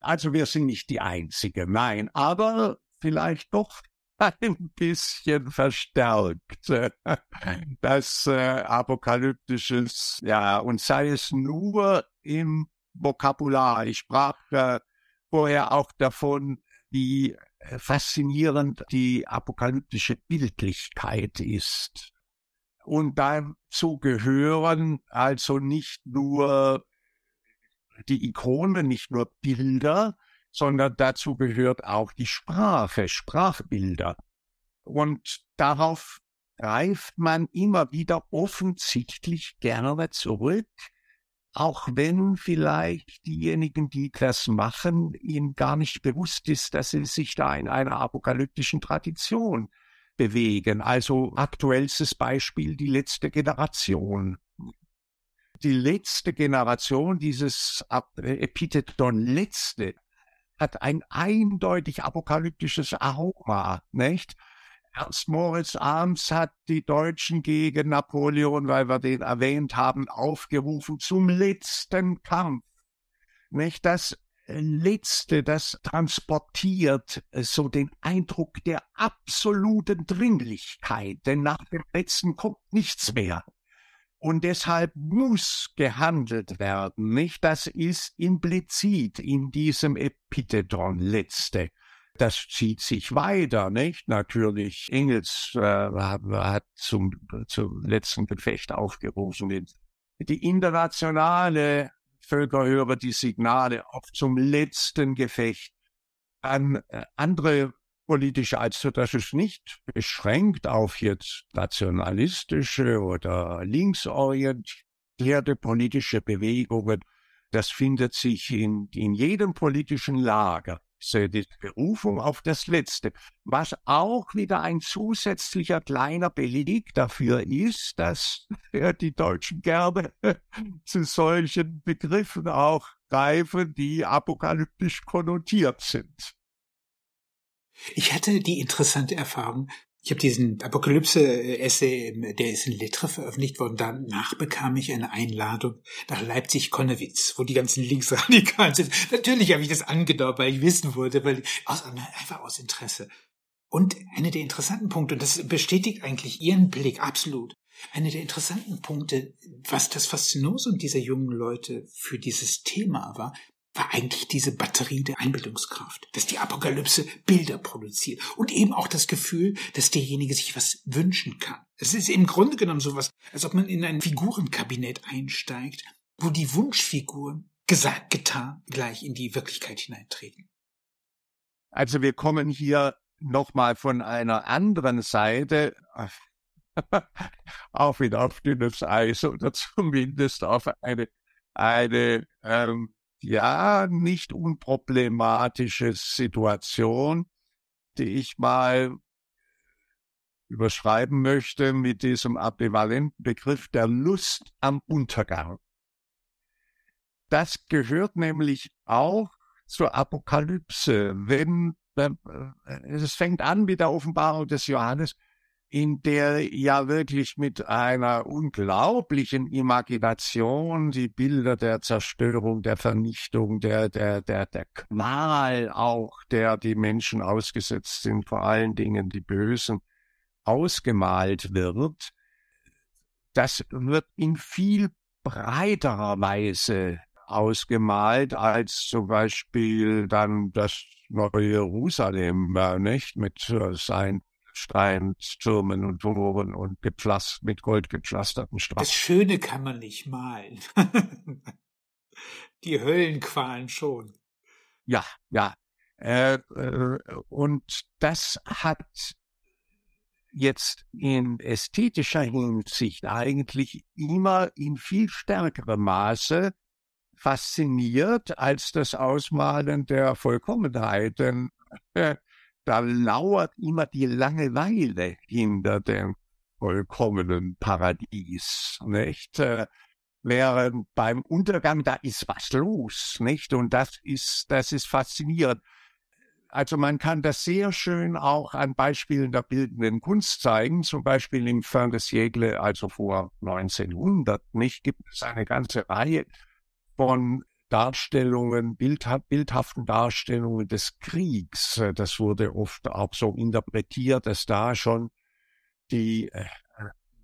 Also wir sind nicht die Einzige, nein, aber vielleicht doch ein bisschen verstärkt. Das äh, apokalyptisches, ja, und sei es nur im Vokabular. Ich sprach äh, vorher auch davon, wie faszinierend die apokalyptische Bildlichkeit ist. Und dazu gehören also nicht nur die Ikone, nicht nur Bilder, sondern dazu gehört auch die Sprache, Sprachbilder. Und darauf greift man immer wieder offensichtlich gerne zurück, auch wenn vielleicht diejenigen, die das machen, ihnen gar nicht bewusst ist, dass sie sich da in einer apokalyptischen Tradition bewegen. Also aktuellstes Beispiel die letzte Generation. Die letzte Generation, dieses Epitheton letzte, hat ein eindeutig apokalyptisches Aroma, nicht? Ernst Moritz Arms hat die Deutschen gegen Napoleon, weil wir den erwähnt haben, aufgerufen zum letzten Kampf. Nicht das Letzte, das transportiert so den Eindruck der absoluten Dringlichkeit, denn nach dem Letzten kommt nichts mehr. Und deshalb muss gehandelt werden, nicht? Das ist implizit in diesem Epitheton Letzte das zieht sich weiter, nicht? Natürlich, Engels äh, hat zum, zum letzten Gefecht aufgerufen. Die internationale Völkerhörer die Signale auf zum letzten Gefecht an äh, andere politische, also das ist nicht beschränkt auf jetzt nationalistische oder linksorientierte politische Bewegungen. Das findet sich in, in jedem politischen Lager die Berufung auf das Letzte, was auch wieder ein zusätzlicher kleiner Beleg dafür ist, dass die Deutschen gerne zu solchen Begriffen auch greifen, die apokalyptisch konnotiert sind. Ich hatte die interessante Erfahrung, Ich habe diesen Apokalypse-Essay, der ist in Lettre veröffentlicht worden. Danach bekam ich eine Einladung nach Leipzig-Konnewitz, wo die ganzen Linksradikalen sind. Natürlich habe ich das angedauert, weil ich wissen wollte, weil aus, einfach aus Interesse. Und einer der interessanten Punkte, und das bestätigt eigentlich Ihren Blick absolut, einer der interessanten Punkte, was das Faszinosum dieser jungen Leute für dieses Thema war, war eigentlich diese Batterie der Einbildungskraft, dass die Apokalypse Bilder produziert und eben auch das Gefühl, dass derjenige sich was wünschen kann. Es ist im Grunde genommen sowas, als ob man in ein Figurenkabinett einsteigt, wo die Wunschfiguren gesagt, getan, gleich in die Wirklichkeit hineintreten. Also wir kommen hier nochmal von einer anderen Seite, auch wieder auf dünnes Eis oder zumindest auf eine, eine ähm, ja, nicht unproblematische Situation, die ich mal überschreiben möchte mit diesem ambivalenten Begriff der Lust am Untergang. Das gehört nämlich auch zur Apokalypse. Wenn, äh, es fängt an mit der Offenbarung des Johannes, in der ja wirklich mit einer unglaublichen Imagination die Bilder der Zerstörung, der Vernichtung, der, der, der, der Qual auch, der die Menschen ausgesetzt sind, vor allen Dingen die Bösen, ausgemalt wird. Das wird in viel breiterer Weise ausgemalt als zum Beispiel dann das neue Jerusalem, nicht mit äh, seinen Steinstürmen und Toren und gepflast, mit Gold gepflasterten Straßen. Das Schöne kann man nicht malen. Die Höllenqualen schon. Ja, ja. Äh, äh, und das hat jetzt in ästhetischer Hinsicht eigentlich immer in viel stärkerem Maße fasziniert als das Ausmalen der Vollkommenheit. Denn äh, da lauert immer die Langeweile hinter dem vollkommenen Paradies, nicht? Äh, während beim Untergang, da ist was los, nicht? Und das ist, das ist faszinierend. Also man kann das sehr schön auch an Beispielen der bildenden Kunst zeigen, zum Beispiel im Fin de siècle, also vor 1900, nicht? Gibt es eine ganze Reihe von Darstellungen, bildhaften Darstellungen des Kriegs. Äh, das wurde oft auch so interpretiert, dass da schon die, äh,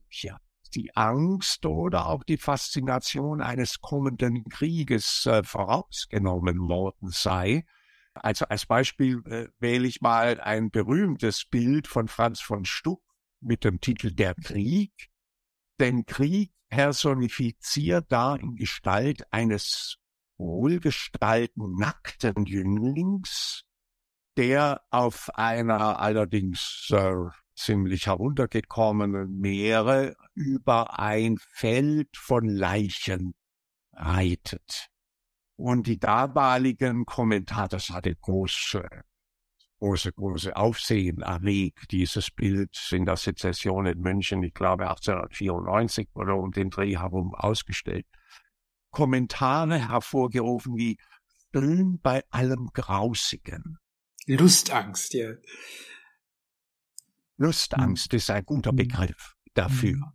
ja, die Angst oder auch die Faszination eines kommenden Krieges äh, vorausgenommen worden sei. Also als Beispiel äh, wähle ich mal ein berühmtes Bild von Franz von Stuck mit dem Titel Der Krieg. Denn Krieg personifiziert da in Gestalt eines wohlgestalten, nackten Jünglings, der auf einer allerdings äh, ziemlich heruntergekommenen Meere über ein Feld von Leichen reitet. Und die damaligen Kommentare, das hatte große, große, große Aufsehen erregt, dieses Bild in der Sezession in München, ich glaube 1894 oder um den Dreh herum ausgestellt. Kommentare hervorgerufen wie Stillen bei allem Grausigen. Lustangst, ja. Lustangst hm. ist ein guter hm. Begriff dafür. Hm.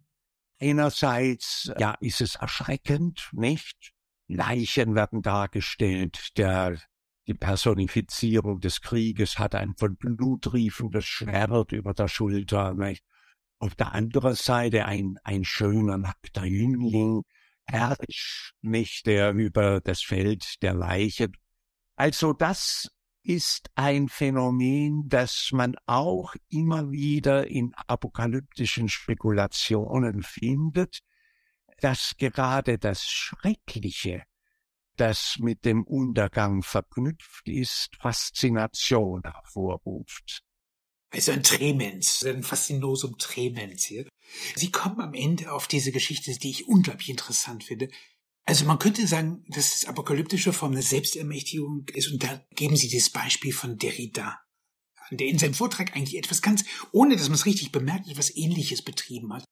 Einerseits, ja, ist es erschreckend, nicht? Leichen werden dargestellt, der, die Personifizierung des Krieges hat ein von Blut triefendes Schwert über der Schulter, nicht? Auf der anderen Seite ein, ein schöner, nackter Jüngling, herrlich, nicht der über das Feld der Leiche. Also das ist ein Phänomen, das man auch immer wieder in apokalyptischen Spekulationen findet, dass gerade das Schreckliche, das mit dem Untergang verknüpft ist, Faszination hervorruft. Also ein Tremens, ein Faszinosum Tremens hier. Sie kommen am Ende auf diese Geschichte, die ich unglaublich interessant finde. Also man könnte sagen, dass das apokalyptische Form der Selbstermächtigung ist und da geben Sie das Beispiel von Derrida, der in seinem Vortrag eigentlich etwas ganz, ohne dass man es richtig bemerkt, etwas Ähnliches betrieben hat.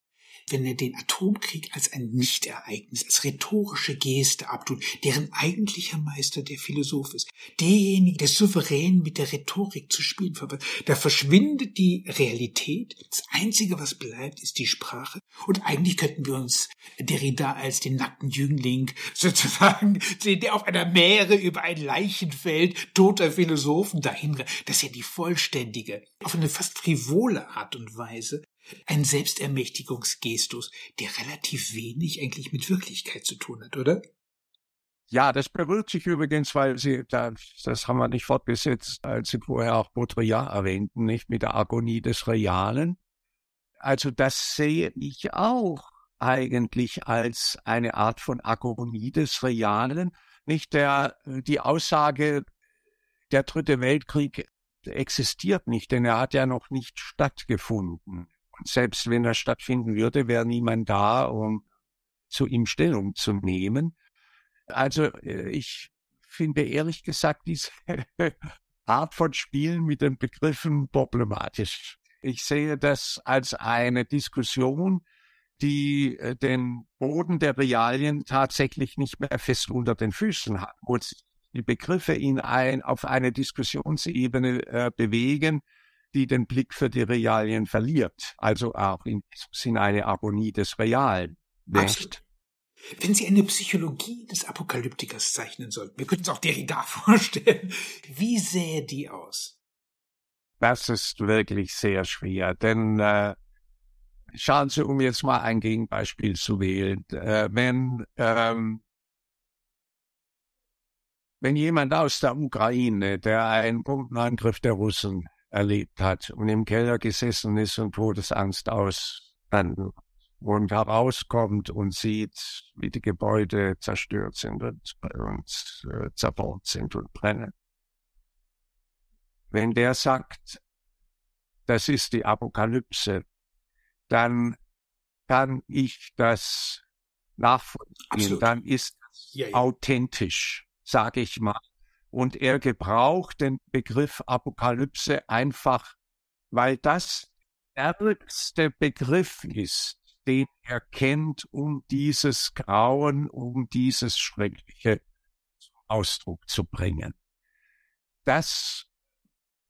Wenn er den Atomkrieg als ein Nichtereignis, als rhetorische Geste abtut, deren eigentlicher Meister der Philosoph ist, derjenige, der souverän mit der Rhetorik zu spielen verwirrt, da verschwindet die Realität. Das Einzige, was bleibt, ist die Sprache. Und eigentlich könnten wir uns Derrida als den nackten Jüngling sozusagen sehen, der auf einer Meere über ein Leichenfeld toter Philosophen dahin, das ist ja die vollständige, auf eine fast frivole Art und Weise ein Selbstermächtigungsgestus, der relativ wenig eigentlich mit Wirklichkeit zu tun hat, oder? Ja, das berührt sich übrigens, weil Sie, das, haben wir nicht fortgesetzt, als Sie vorher auch Baudrillard erwähnten, nicht mit der Agonie des Realen. Also das sehe ich auch eigentlich als eine Art von Agonie des Realen. Nicht der, die Aussage, der dritte Weltkrieg existiert nicht, denn er hat ja noch nicht stattgefunden. Und selbst wenn er stattfinden würde, wäre niemand da, um zu ihm Stellung zu nehmen. Also äh, ich finde ehrlich gesagt diese Art von Spielen mit den Begriffen problematisch. Ich sehe das als eine Diskussion, die äh, den Boden der Realien tatsächlich nicht mehr fest unter den Füßen hat, wo die Begriffe ihn ein, auf eine Diskussionsebene äh, bewegen, die den Blick für die Realien verliert. Also auch in diesem Sinne eine Agonie des Realen. Nicht? Wenn Sie eine Psychologie des Apokalyptikers zeichnen sollten, wir könnten es auch Derrida vorstellen, wie sähe die aus? Das ist wirklich sehr schwer, denn äh, schauen Sie, um jetzt mal ein Gegenbeispiel zu wählen, äh, wenn ähm, wenn jemand aus der Ukraine, der einen Bombenangriff der Russen erlebt hat und im Keller gesessen ist und Todesangst aus und herauskommt und sieht, wie die Gebäude zerstört sind und bei uns äh, zerbaut sind und brennen. Wenn der sagt, das ist die Apokalypse, dann kann ich das nachvollziehen. Absolut. Dann ist ja, ja. authentisch, sage ich mal. Und er gebraucht den Begriff Apokalypse einfach, weil das der ärgste Begriff ist, den er kennt, um dieses Grauen, um dieses Schreckliche zum Ausdruck zu bringen. Das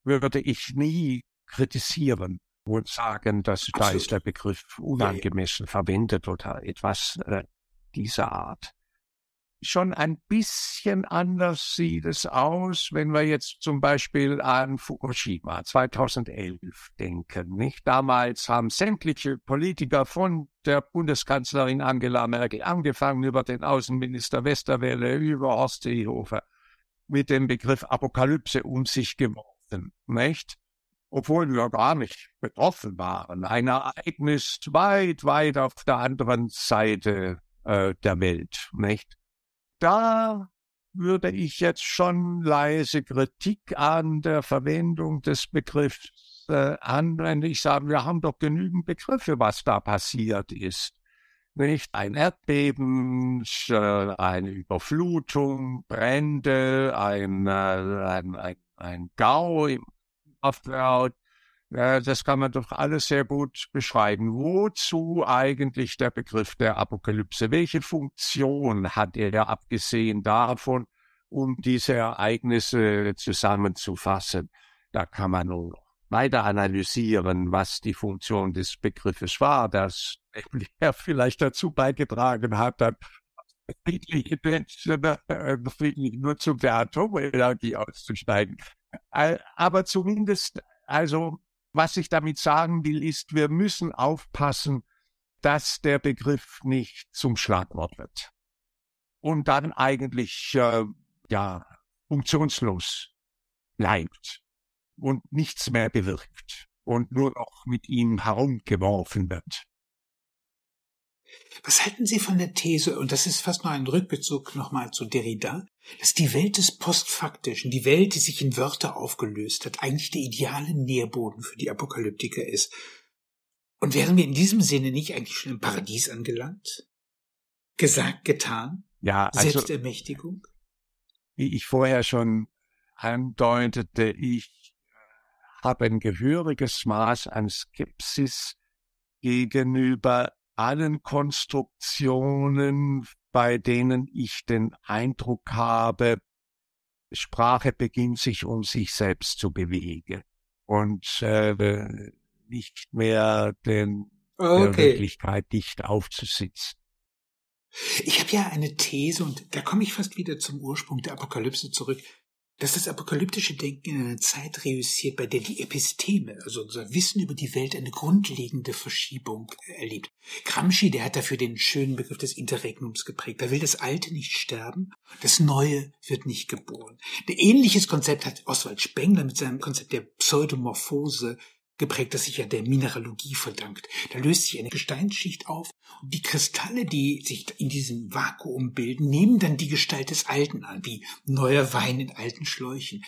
würde ich nie kritisieren und sagen, dass da ist der Begriff unangemessen verwendet oder etwas äh, dieser Art schon ein bisschen anders sieht es aus, wenn wir jetzt zum Beispiel an Fukushima 2011 denken. Nicht damals haben sämtliche Politiker von der Bundeskanzlerin Angela Merkel angefangen über den Außenminister Westerwelle über Horst Seehofer mit dem Begriff Apokalypse um sich geworfen, nicht? Obwohl wir gar nicht betroffen waren. Ein Ereignis weit, weit auf der anderen Seite äh, der Welt, nicht? Da würde ich jetzt schon leise Kritik an der Verwendung des Begriffs äh, anwenden. Ich sage, wir haben doch genügend Begriffe, was da passiert ist. Nicht ein Erdbeben, äh, eine Überflutung, Brände, ein, äh, ein, ein, ein Gau im Aufbau, das kann man doch alles sehr gut beschreiben. Wozu eigentlich der Begriff der Apokalypse? Welche Funktion hat er abgesehen davon, um diese Ereignisse zusammenzufassen? Da kann man nur weiter analysieren, was die Funktion des Begriffes war, das er vielleicht dazu beigetragen hat, dann friedliche Menschen äh, friedliche Nutzung der Atomenergie auszusteigen. Aber zumindest, also was ich damit sagen will, ist, wir müssen aufpassen, dass der Begriff nicht zum Schlagwort wird und dann eigentlich äh, ja funktionslos bleibt und nichts mehr bewirkt und nur noch mit ihm herumgeworfen wird. Was halten Sie von der These, und das ist fast nur ein Rückbezug nochmal zu Derrida, dass die Welt des Postfaktischen, die Welt, die sich in Wörter aufgelöst hat, eigentlich der ideale Nährboden für die Apokalyptiker ist? Und wären wir in diesem Sinne nicht eigentlich schon im Paradies angelangt? Gesagt, getan? Ja, also, Selbstermächtigung? Wie ich vorher schon andeutete, ich habe ein gehöriges Maß an Skepsis gegenüber allen Konstruktionen, bei denen ich den Eindruck habe, Sprache beginnt sich um sich selbst zu bewegen und äh, nicht mehr den, okay. der Wirklichkeit dicht aufzusitzen. Ich habe ja eine These und da komme ich fast wieder zum Ursprung der Apokalypse zurück dass das apokalyptische Denken in einer Zeit reüssiert, bei der die Episteme, also unser Wissen über die Welt, eine grundlegende Verschiebung erlebt. Gramsci, der hat dafür den schönen Begriff des Interregnums geprägt. Da will das Alte nicht sterben, das Neue wird nicht geboren. Ein ähnliches Konzept hat Oswald Spengler mit seinem Konzept der Pseudomorphose geprägt, das sich ja der Mineralogie verdankt. Da löst sich eine Gesteinsschicht auf und die Kristalle, die sich in diesem Vakuum bilden, nehmen dann die Gestalt des Alten an, wie neuer Wein in alten Schläuchen.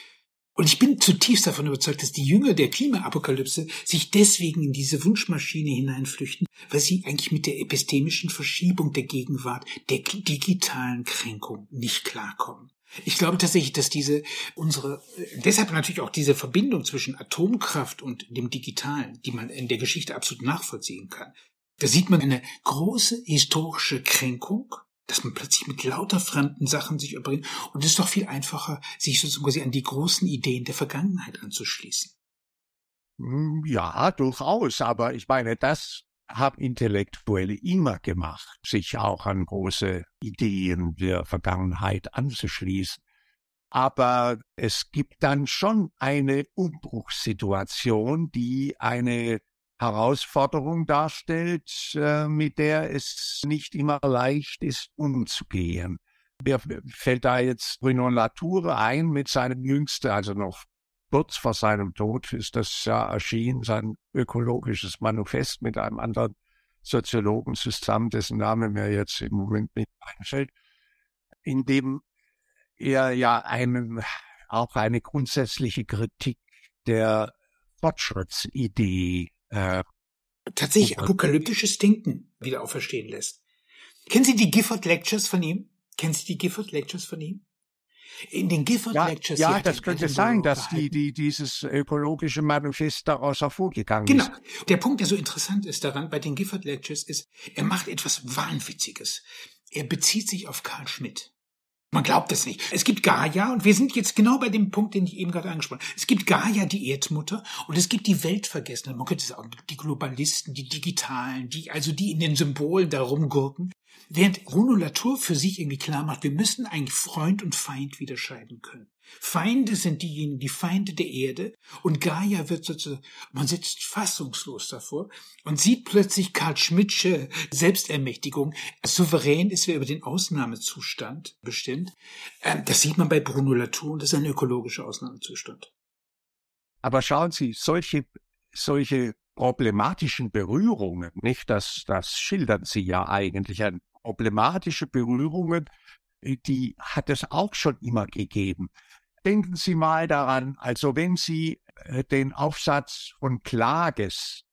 Und ich bin zutiefst davon überzeugt, dass die Jünger der Klimaapokalypse sich deswegen in diese Wunschmaschine hineinflüchten, weil sie eigentlich mit der epistemischen Verschiebung der Gegenwart, der digitalen Kränkung nicht klarkommen. Ich glaube tatsächlich, dass diese unsere deshalb natürlich auch diese Verbindung zwischen Atomkraft und dem Digitalen, die man in der Geschichte absolut nachvollziehen kann. Da sieht man eine große historische Kränkung, dass man plötzlich mit lauter fremden Sachen sich überbringt und es ist doch viel einfacher, sich sozusagen an die großen Ideen der Vergangenheit anzuschließen. Hm, ja, durchaus, aber ich meine, das haben Intellektuelle immer gemacht, sich auch an große Ideen der Vergangenheit anzuschließen. Aber es gibt dann schon eine Umbruchssituation, die eine Herausforderung darstellt, äh, mit der es nicht immer leicht ist, umzugehen. Mir fällt da jetzt Bruno Latour ein mit seinem jüngsten, also noch kurz vor seinem Tod ist das ja erschienen, sein ökologisches Manifest mit einem anderen Soziologen zusammen, dessen Name mir jetzt im Moment nicht einfällt, in dem er ja einen, auch eine grundsätzliche Kritik der Fortschrittsidee äh, tatsächlich apokalyptisches Denken wieder auferstehen lässt. Kennen Sie die Gifford Lectures von ihm? Kennen Sie die Gifford Lectures von ihm? In den Gifford ja, Lectures. Ja, das könnte sein, dass die, die, dieses ökologische Manifest daraus hervorgegangen genau. ist. Genau. Der Punkt, der so interessant ist daran bei den Gifford Lectures, ist, er macht etwas Wahnwitziges. Er bezieht sich auf Karl Schmidt. Man glaubt es nicht. Es gibt Gaia, und wir sind jetzt genau bei dem Punkt, den ich eben gerade angesprochen habe. Es gibt Gaia, die Erdmutter, und es gibt die Weltvergessenen. Man könnte sagen, die Globalisten, die Digitalen, die, also die in den Symbolen da rumgurken. Während Bruno Latour für sich irgendwie klar macht, wir müssen eigentlich Freund und Feind wieder scheiden können. Feinde sind diejenigen, die Feinde der Erde und Gaia wird sozusagen, man sitzt fassungslos davor und sieht plötzlich Karl Schmidtsche Selbstermächtigung. Souverän ist wer über den Ausnahmezustand bestimmt. Ähm, das sieht man bei Bruno Latour und das ist ein ökologischer Ausnahmezustand. Aber schauen Sie, solche, solche problematischen Berührungen, nicht? Das, das schildern Sie ja eigentlich. Problematische Berührungen, die hat es auch schon immer gegeben. Denken Sie mal daran, also wenn Sie äh, den Aufsatz von Klages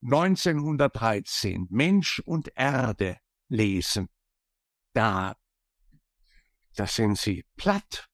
1913 Mensch und Erde lesen, da, da sind Sie platt.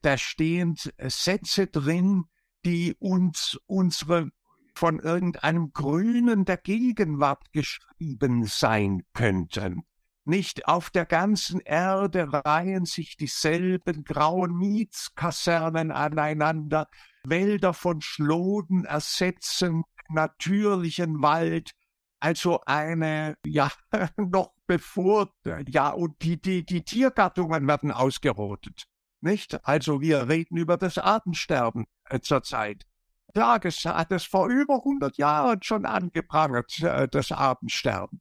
Da stehen Sätze drin, die uns unsere von irgendeinem Grünen der Gegenwart geschrieben sein könnten. Nicht auf der ganzen Erde reihen sich dieselben grauen Mietskasernen aneinander, Wälder von Schloden ersetzen natürlichen Wald, also eine, ja, noch bevor, ja, und die, die, die Tiergattungen werden ausgerottet, nicht? Also wir reden über das Artensterben äh, zurzeit. Klages hat es vor über 100 Jahren schon angeprangert, äh, das Abendsterben.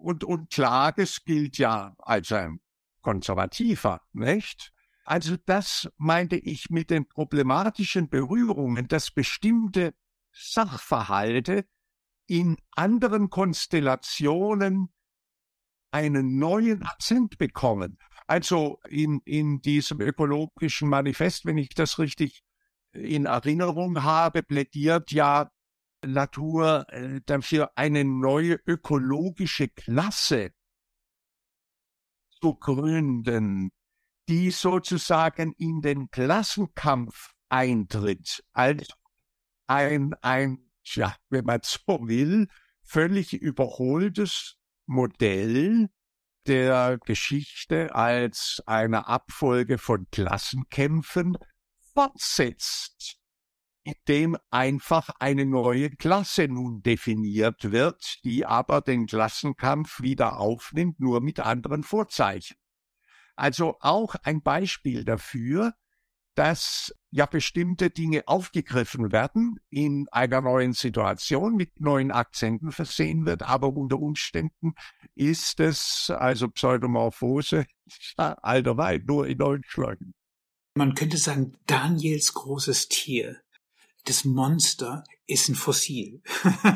Und, und Klages gilt ja als ein konservativer, nicht? Also das meinte ich mit den problematischen Berührungen, dass bestimmte Sachverhalte in anderen Konstellationen einen neuen Akzent bekommen. Also in, in diesem ökologischen Manifest, wenn ich das richtig in Erinnerung habe, plädiert ja Latour äh, dafür, eine neue ökologische Klasse zu gründen, die sozusagen in den Klassenkampf eintritt, als ein, ein, ja, wenn man so will, völlig überholtes Modell der Geschichte als eine Abfolge von Klassenkämpfen fortsetzt, indem einfach eine neue Klasse nun definiert wird, die aber den Klassenkampf wieder aufnimmt, nur mit anderen Vorzeichen. Also auch ein Beispiel dafür, dass ja bestimmte Dinge aufgegriffen werden, in einer neuen Situation mit neuen Akzenten versehen wird, aber unter Umständen ist es, also Pseudomorphose, alter Wein, nur in neuen Schlagen. Man könnte sagen, Daniels großes Tier, das Monster, ist ein Fossil.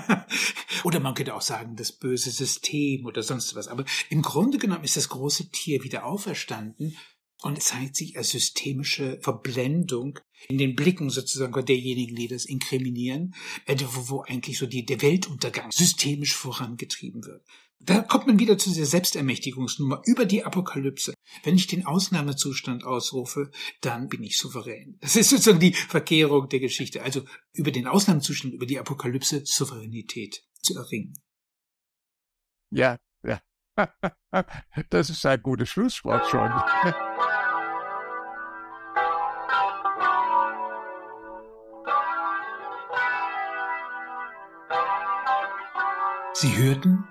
oder man könnte auch sagen, das böse System oder sonst was. Aber im Grunde genommen ist das große Tier wieder auferstanden und zeigt sich als systemische Verblendung in den Blicken sozusagen derjenigen, die das inkriminieren, äh, wo, eigentlich so die, der Weltuntergang systemisch vorangetrieben wird. Da kommt man wieder zu dieser Selbstermächtigungsnummer über die Apokalypse. Wenn ich den Ausnahmezustand ausrufe, dann bin ich souverän. Das ist sozusagen die Verkehrung der Geschichte. Also über den Ausnahmezustand, über die Apokalypse Souveränität zu erringen. Ja, ja. Das ist ein gutes Schlusswort schon. Sie hörten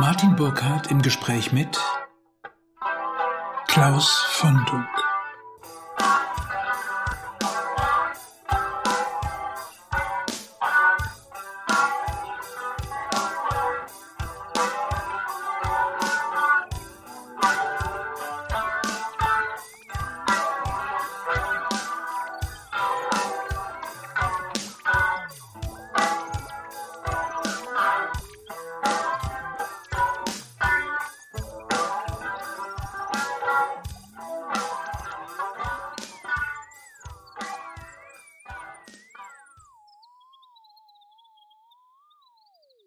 Martin Burkhardt im Gespräch mit Klaus von Dunk.